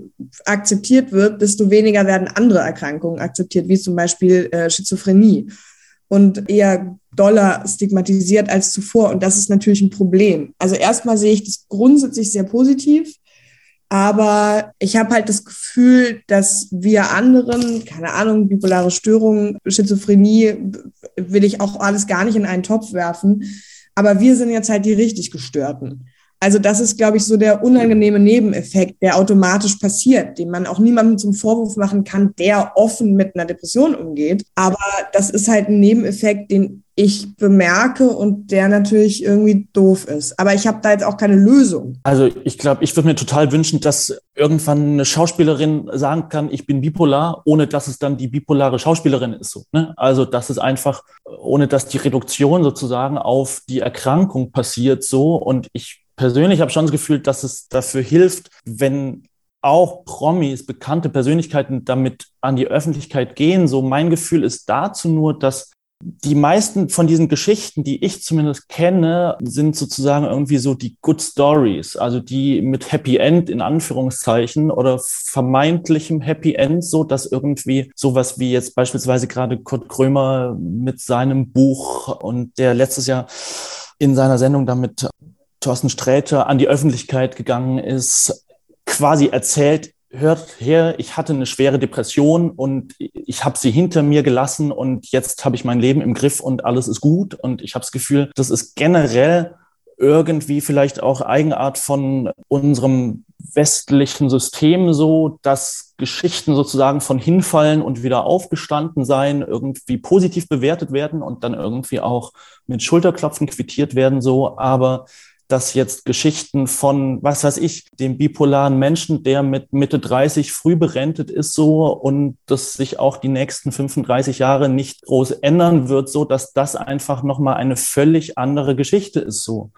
akzeptiert wird, desto weniger werden andere Erkrankungen akzeptiert, wie zum Beispiel äh, Schizophrenie und eher doller stigmatisiert als zuvor. Und das ist natürlich ein Problem. Also erstmal sehe ich das grundsätzlich sehr positiv. Aber ich habe halt das Gefühl, dass wir anderen, keine Ahnung, bipolare Störungen, Schizophrenie, will ich auch alles gar nicht in einen Topf werfen. Aber wir sind jetzt halt die richtig Gestörten. Also das ist, glaube ich, so der unangenehme Nebeneffekt, der automatisch passiert, den man auch niemandem zum Vorwurf machen kann, der offen mit einer Depression umgeht. Aber das ist halt ein Nebeneffekt, den ich bemerke und der natürlich irgendwie doof ist. Aber ich habe da jetzt auch keine Lösung. Also ich glaube, ich würde mir total wünschen, dass irgendwann eine Schauspielerin sagen kann, ich bin bipolar, ohne dass es dann die bipolare Schauspielerin ist. So, ne? Also das ist einfach, ohne dass die Reduktion sozusagen auf die Erkrankung passiert so. Und ich persönlich habe schon das Gefühl, dass es dafür hilft, wenn auch Promis, bekannte Persönlichkeiten damit an die Öffentlichkeit gehen. So mein Gefühl ist dazu nur, dass die meisten von diesen Geschichten, die ich zumindest kenne, sind sozusagen irgendwie so die Good Stories, also die mit Happy End in Anführungszeichen oder vermeintlichem Happy End, so dass irgendwie sowas wie jetzt beispielsweise gerade Kurt Krömer mit seinem Buch und der letztes Jahr in seiner Sendung damit Thorsten Sträter an die Öffentlichkeit gegangen ist, quasi erzählt, hört her, ich hatte eine schwere Depression und ich habe sie hinter mir gelassen und jetzt habe ich mein Leben im Griff und alles ist gut. Und ich habe das Gefühl, das ist generell irgendwie vielleicht auch Eigenart von unserem westlichen System so, dass Geschichten sozusagen von hinfallen und wieder aufgestanden sein irgendwie positiv bewertet werden und dann irgendwie auch mit Schulterklopfen quittiert werden so. Aber dass jetzt Geschichten von, was weiß ich, dem bipolaren Menschen, der mit Mitte 30 früh berentet ist, so und das sich auch die nächsten 35 Jahre nicht groß ändern wird, so dass das einfach nochmal eine völlig andere Geschichte ist, so.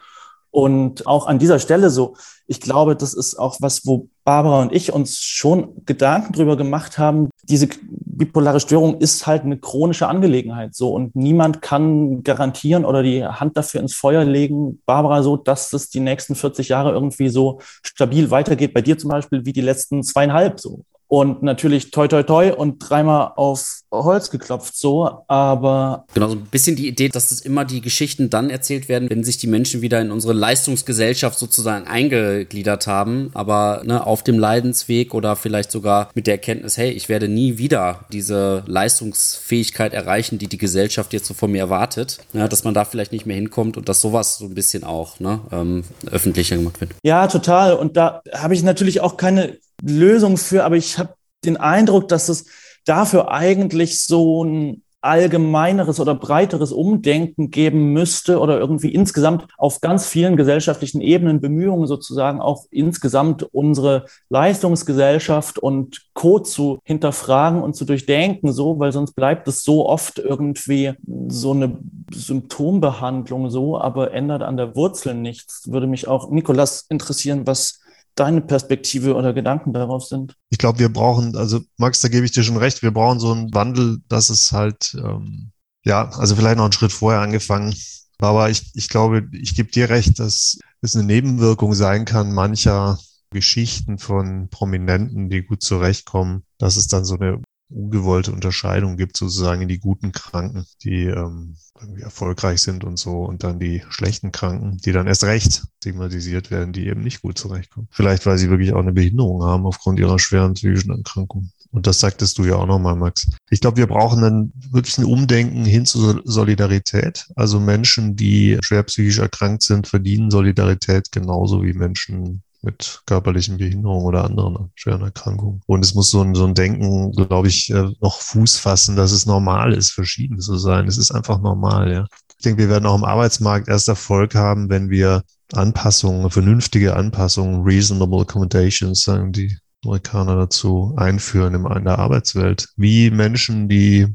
Und auch an dieser Stelle so, ich glaube, das ist auch was, wo Barbara und ich uns schon Gedanken drüber gemacht haben. Diese bipolare Störung ist halt eine chronische Angelegenheit so und niemand kann garantieren oder die Hand dafür ins Feuer legen, Barbara, so, dass es die nächsten 40 Jahre irgendwie so stabil weitergeht. Bei dir zum Beispiel wie die letzten zweieinhalb so und natürlich toi toi toi und dreimal auf Holz geklopft so, aber genau so ein bisschen die Idee, dass es immer die Geschichten dann erzählt werden, wenn sich die Menschen wieder in unsere Leistungsgesellschaft sozusagen eingegliedert haben, aber ne, auf dem Leidensweg oder vielleicht sogar mit der Erkenntnis, hey, ich werde nie wieder diese Leistungsfähigkeit erreichen, die die Gesellschaft jetzt so von mir erwartet, ja, dass man da vielleicht nicht mehr hinkommt und dass sowas so ein bisschen auch ne, ähm, öffentlicher gemacht wird. Ja, total. Und da habe ich natürlich auch keine Lösung für, aber ich habe den Eindruck, dass es dafür eigentlich so ein allgemeineres oder breiteres Umdenken geben müsste oder irgendwie insgesamt auf ganz vielen gesellschaftlichen Ebenen Bemühungen sozusagen auch insgesamt unsere Leistungsgesellschaft und Co. zu hinterfragen und zu durchdenken, so, weil sonst bleibt es so oft irgendwie so eine Symptombehandlung so, aber ändert an der Wurzel nichts. Würde mich auch, Nikolas, interessieren, was deine Perspektive oder Gedanken darauf sind? Ich glaube, wir brauchen, also Max, da gebe ich dir schon recht, wir brauchen so einen Wandel, dass es halt, ähm, ja, also vielleicht noch einen Schritt vorher angefangen. Aber ich, ich glaube, ich gebe dir recht, dass es eine Nebenwirkung sein kann mancher Geschichten von Prominenten, die gut zurechtkommen, dass es dann so eine ungewollte Unterscheidung gibt, sozusagen in die guten Kranken, die ähm, irgendwie erfolgreich sind und so, und dann die schlechten Kranken, die dann erst recht stigmatisiert werden, die eben nicht gut zurechtkommen. Vielleicht, weil sie wirklich auch eine Behinderung haben aufgrund ihrer schweren psychischen Erkrankung. Und das sagtest du ja auch nochmal, Max. Ich glaube, wir brauchen dann wirklich ein Umdenken hin zu Solidarität. Also Menschen, die schwer psychisch erkrankt sind, verdienen Solidarität genauso wie Menschen mit körperlichen Behinderungen oder anderen schweren Erkrankungen. Und es muss so ein, so ein Denken, glaube ich, äh, noch Fuß fassen, dass es normal ist, verschieden zu sein. Es ist einfach normal, ja. Ich denke, wir werden auch im Arbeitsmarkt erst Erfolg haben, wenn wir Anpassungen, vernünftige Anpassungen, reasonable accommodations, sagen die Amerikaner dazu einführen in der Arbeitswelt. Wie Menschen, die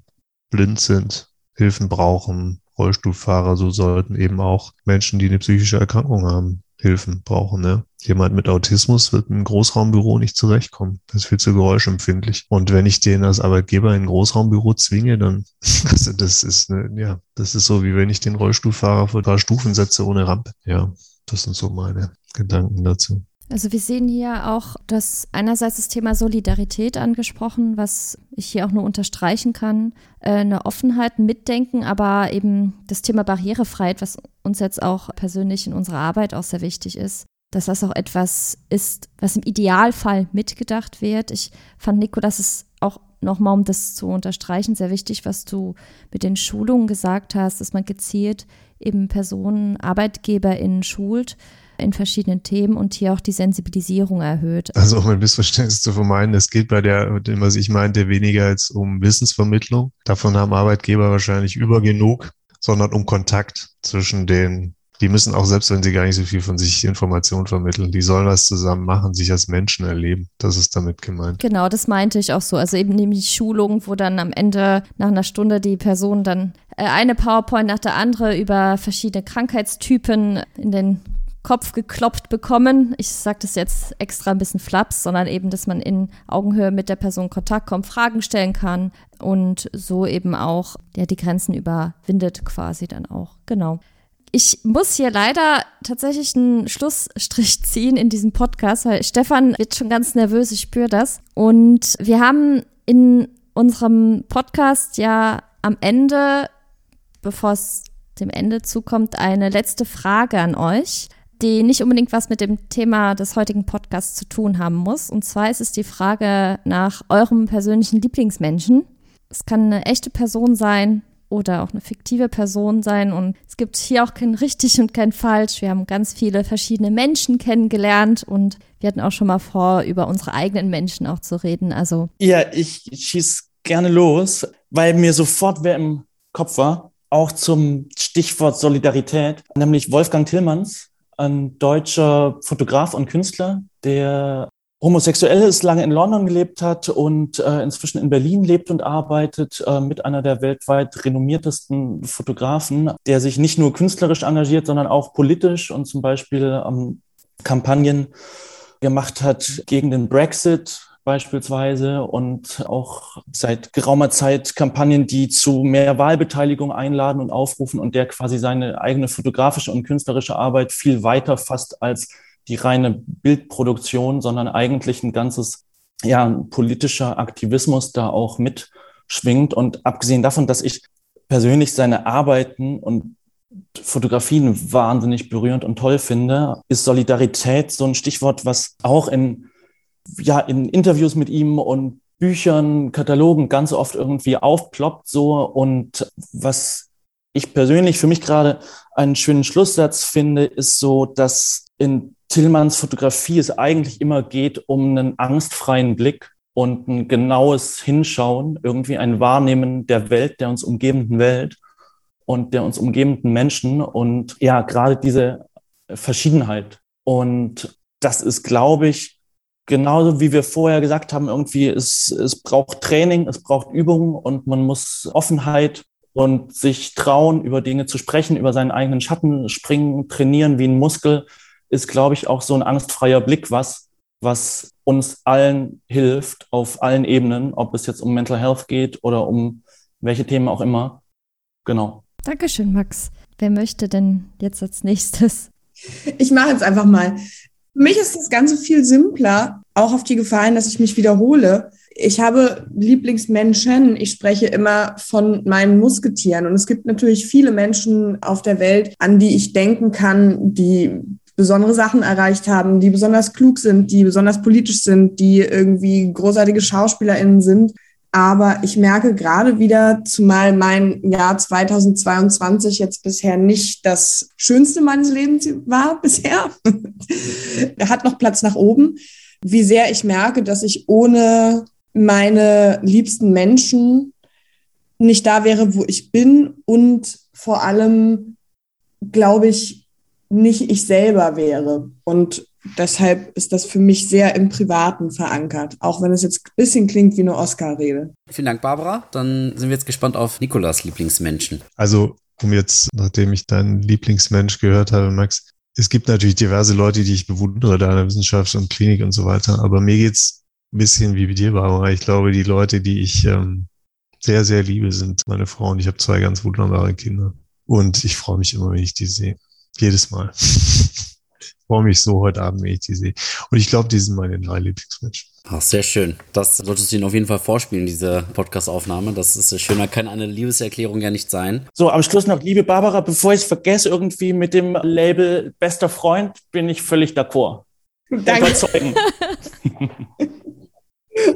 blind sind, Hilfen brauchen, Rollstuhlfahrer, so sollten eben auch Menschen, die eine psychische Erkrankung haben, Hilfen brauchen. Ne? Jemand mit Autismus wird im Großraumbüro nicht zurechtkommen. Das ist viel zu geräuschempfindlich. Und wenn ich den als Arbeitgeber in ein Großraumbüro zwinge, dann, also das ist, eine, ja, das ist so, wie wenn ich den Rollstuhlfahrer vor drei Stufen setze ohne Rampe. Ja, das sind so meine Gedanken dazu. Also wir sehen hier auch, dass einerseits das Thema Solidarität angesprochen, was ich hier auch nur unterstreichen kann, äh, eine Offenheit, ein Mitdenken, aber eben das Thema Barrierefreiheit, was uns jetzt auch persönlich in unserer Arbeit auch sehr wichtig ist, dass das auch etwas ist, was im Idealfall mitgedacht wird. Ich fand, Nico, dass es auch nochmal, um das zu unterstreichen, sehr wichtig, was du mit den Schulungen gesagt hast, dass man gezielt eben Personen, ArbeitgeberInnen schult, in verschiedenen Themen und hier auch die Sensibilisierung erhöht. Also um ein Missverständnis zu vermeiden, es geht bei der, dem, was ich meinte, weniger als um Wissensvermittlung. Davon haben Arbeitgeber wahrscheinlich über genug, sondern um Kontakt zwischen den die müssen auch, selbst wenn sie gar nicht so viel von sich Informationen vermitteln, die sollen was zusammen machen, sich als Menschen erleben. Das ist damit gemeint. Genau, das meinte ich auch so. Also eben nämlich Schulung, wo dann am Ende nach einer Stunde die Person dann äh, eine PowerPoint nach der andere über verschiedene Krankheitstypen in den Kopf geklopft bekommen. Ich sage das jetzt extra ein bisschen flaps, sondern eben, dass man in Augenhöhe mit der Person Kontakt kommt, Fragen stellen kann und so eben auch ja, die Grenzen überwindet quasi dann auch. Genau. Ich muss hier leider tatsächlich einen Schlussstrich ziehen in diesem Podcast, weil Stefan wird schon ganz nervös, ich spüre das. Und wir haben in unserem Podcast ja am Ende, bevor es dem Ende zukommt, eine letzte Frage an euch die nicht unbedingt was mit dem Thema des heutigen Podcasts zu tun haben muss. Und zwar ist es die Frage nach eurem persönlichen Lieblingsmenschen. Es kann eine echte Person sein oder auch eine fiktive Person sein. Und es gibt hier auch kein richtig und kein falsch. Wir haben ganz viele verschiedene Menschen kennengelernt und wir hatten auch schon mal vor, über unsere eigenen Menschen auch zu reden. Also ja, ich schieß gerne los, weil mir sofort wer im Kopf war, auch zum Stichwort Solidarität, nämlich Wolfgang Tillmanns, ein deutscher Fotograf und Künstler, der homosexuell ist, lange in London gelebt hat und äh, inzwischen in Berlin lebt und arbeitet äh, mit einer der weltweit renommiertesten Fotografen, der sich nicht nur künstlerisch engagiert, sondern auch politisch und zum Beispiel ähm, Kampagnen gemacht hat gegen den Brexit, beispielsweise und auch seit geraumer Zeit Kampagnen, die zu mehr Wahlbeteiligung einladen und aufrufen und der quasi seine eigene fotografische und künstlerische Arbeit viel weiter fasst als die reine Bildproduktion, sondern eigentlich ein ganzes, ja, politischer Aktivismus da auch mitschwingt. Und abgesehen davon, dass ich persönlich seine Arbeiten und Fotografien wahnsinnig berührend und toll finde, ist Solidarität so ein Stichwort, was auch in ja in Interviews mit ihm und Büchern, Katalogen ganz oft irgendwie aufploppt so und was ich persönlich für mich gerade einen schönen Schlusssatz finde, ist so, dass in Tillmanns Fotografie es eigentlich immer geht um einen angstfreien Blick und ein genaues Hinschauen, irgendwie ein Wahrnehmen der Welt, der uns umgebenden Welt und der uns umgebenden Menschen und ja, gerade diese Verschiedenheit. Und das ist, glaube ich, genauso wie wir vorher gesagt haben, irgendwie, es, es braucht Training, es braucht Übung und man muss Offenheit und sich trauen, über Dinge zu sprechen, über seinen eigenen Schatten springen, trainieren wie ein Muskel, ist, glaube ich, auch so ein angstfreier Blick, was, was uns allen hilft auf allen Ebenen, ob es jetzt um Mental Health geht oder um welche Themen auch immer. Genau. Dankeschön, Max. Wer möchte denn jetzt als nächstes? Ich mache jetzt einfach mal. Für mich ist das Ganze viel simpler, auch auf die Gefahren, dass ich mich wiederhole. Ich habe Lieblingsmenschen. Ich spreche immer von meinen Musketieren. Und es gibt natürlich viele Menschen auf der Welt, an die ich denken kann, die besondere Sachen erreicht haben, die besonders klug sind, die besonders politisch sind, die irgendwie großartige SchauspielerInnen sind. Aber ich merke gerade wieder, zumal mein Jahr 2022 jetzt bisher nicht das Schönste meines Lebens war bisher. er hat noch Platz nach oben. Wie sehr ich merke, dass ich ohne meine liebsten Menschen nicht da wäre, wo ich bin und vor allem, glaube ich, nicht ich selber wäre. Und deshalb ist das für mich sehr im Privaten verankert, auch wenn es jetzt ein bisschen klingt wie eine Oscar-Rede. Vielen Dank, Barbara. Dann sind wir jetzt gespannt auf Nikolas Lieblingsmenschen. Also, um jetzt, nachdem ich deinen Lieblingsmensch gehört habe, Max, es gibt natürlich diverse Leute, die ich bewundere, da in der Wissenschaft und Klinik und so weiter, aber mir geht's ein bisschen wie bei dir, Barbara. Ich glaube, die Leute, die ich ähm, sehr, sehr liebe, sind meine Frau und ich habe zwei ganz wunderbare Kinder. Und ich freue mich immer, wenn ich die sehe. Jedes Mal. freue mich so heute Abend, wenn ich die sehe. Und ich glaube, die sind meine drei Lieblingsmenschen. Ach, sehr schön. Das solltest du Ihnen auf jeden Fall vorspielen, diese Podcast-Aufnahme. Das ist schöner, kann eine Liebeserklärung ja nicht sein. So, am Schluss noch, liebe Barbara, bevor ich es vergesse, irgendwie mit dem Label bester Freund bin ich völlig d'accord. Danke. Überzeugen.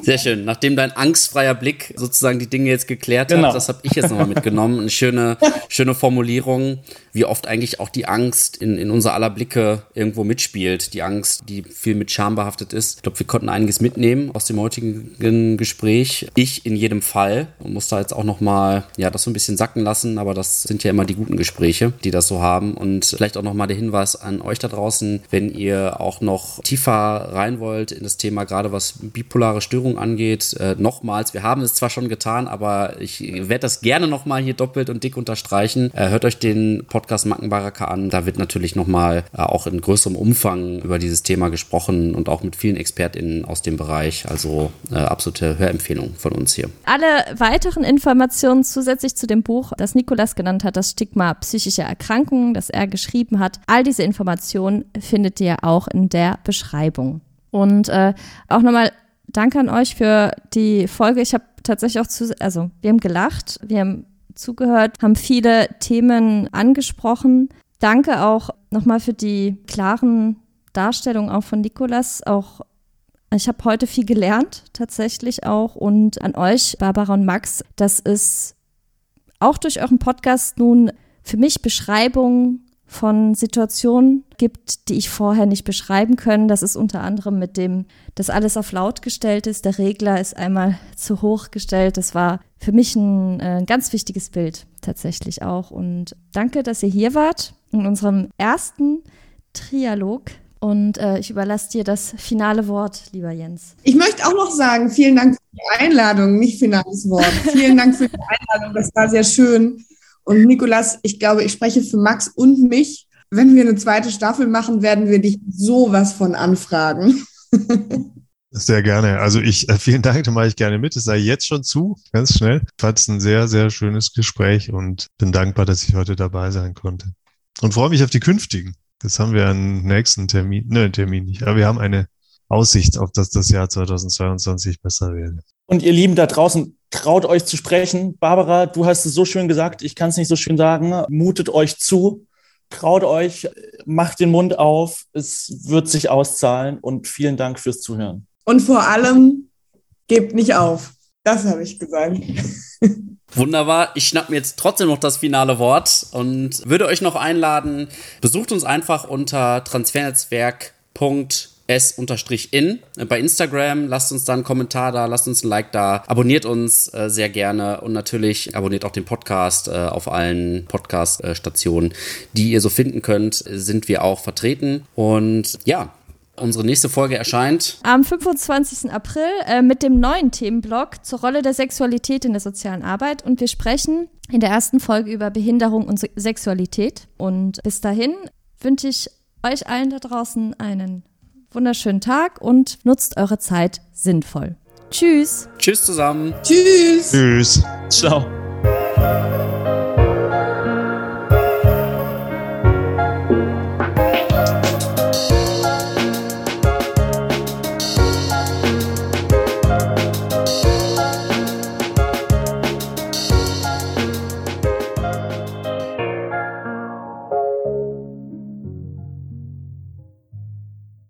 Sehr schön. Nachdem dein angstfreier Blick sozusagen die Dinge jetzt geklärt Genau. hat, das habe ich jetzt nochmal mitgenommen. Eine schöne, schöne Formulierung, wie oft eigentlich auch die Angst in, in unser aller Blicke irgendwo mitspielt. Die Angst, die viel mit Scham behaftet ist. Ich glaube, wir konnten einiges mitnehmen aus dem heutigen Gespräch. Ich in jedem Fall und muss da jetzt auch nochmal, ja, das so ein bisschen sacken lassen, aber das sind ja immer die guten Gespräche, die das so haben. Und vielleicht auch nochmal der Hinweis an euch da draußen, wenn ihr auch noch tiefer rein wollt in das Thema, gerade was bipolare Störung angeht. Äh, nochmals, wir haben es zwar schon getan, aber ich werde das gerne nochmal hier doppelt und dick unterstreichen. Äh, hört euch den Podcast Mackenbaraka an. Da wird natürlich nochmal äh, auch in größerem Umfang über dieses Thema gesprochen und auch mit vielen ExpertInnen aus dem Bereich. Also äh, absolute Hörempfehlung von uns hier. Alle weiteren Informationen zusätzlich zu dem Buch, das Nikolas genannt hat, das Stigma psychische Erkrankungen, das er geschrieben hat, all diese Informationen findet ihr auch in der Beschreibung. Und äh, auch nochmal Danke an euch für die Folge. Ich habe tatsächlich auch zu, also wir haben gelacht, wir haben zugehört, haben viele Themen angesprochen. Danke auch nochmal für die klaren Darstellungen auch von Nikolas. Auch ich habe heute viel gelernt, tatsächlich auch. Und an euch, Barbara und Max, das ist auch durch euren Podcast nun für mich Beschreibungen von Situationen gibt, die ich vorher nicht beschreiben können. Das ist unter anderem mit dem, dass alles auf laut gestellt ist. Der Regler ist einmal zu hoch gestellt. Das war für mich ein, äh, ein ganz wichtiges Bild tatsächlich auch. Und danke, dass ihr hier wart in unserem ersten Trialog. Und äh, ich überlasse dir das finale Wort, lieber Jens. Ich möchte auch noch sagen, vielen Dank für die Einladung, nicht finales Wort. vielen Dank für die Einladung, das war sehr schön. Und Nikolas, ich glaube, ich spreche für Max und mich. Wenn wir eine zweite Staffel machen, werden wir dich sowas von anfragen. Sehr gerne. Also ich, äh, vielen Dank, da mache ich gerne mit. Es sei jetzt schon zu, ganz schnell. Ich fand es ein sehr, sehr schönes Gespräch und bin dankbar, dass ich heute dabei sein konnte. Und freue mich auf die künftigen. Jetzt haben wir einen nächsten Termin, ne, Termin nicht, aber wir haben eine Aussicht auf, dass das Jahr 2022 besser werde. Und ihr Lieben da draußen, traut euch zu sprechen. Barbara, du hast es so schön gesagt, ich kann es nicht so schön sagen. Mutet euch zu, traut euch, macht den Mund auf, es wird sich auszahlen und vielen Dank fürs Zuhören. Und vor allem, gebt nicht auf. Das habe ich gesagt. Wunderbar. Ich schnapp mir jetzt trotzdem noch das finale Wort und würde euch noch einladen, besucht uns einfach unter transfernetzwerk.s-in bei Instagram. Lasst uns da einen Kommentar da, lasst uns ein Like da, abonniert uns äh, sehr gerne und natürlich abonniert auch den Podcast äh, auf allen Podcast-Stationen, die ihr so finden könnt, sind wir auch vertreten. Und ja, Unsere nächste Folge erscheint am 25. April äh, mit dem neuen Themenblock zur Rolle der Sexualität in der sozialen Arbeit und wir sprechen in der ersten Folge über Behinderung und Se Sexualität. Und bis dahin wünsche ich euch allen da draußen einen wunderschönen Tag und nutzt eure Zeit sinnvoll. Tschüss. Tschüss zusammen. Tschüss. Tschüss. Ciao.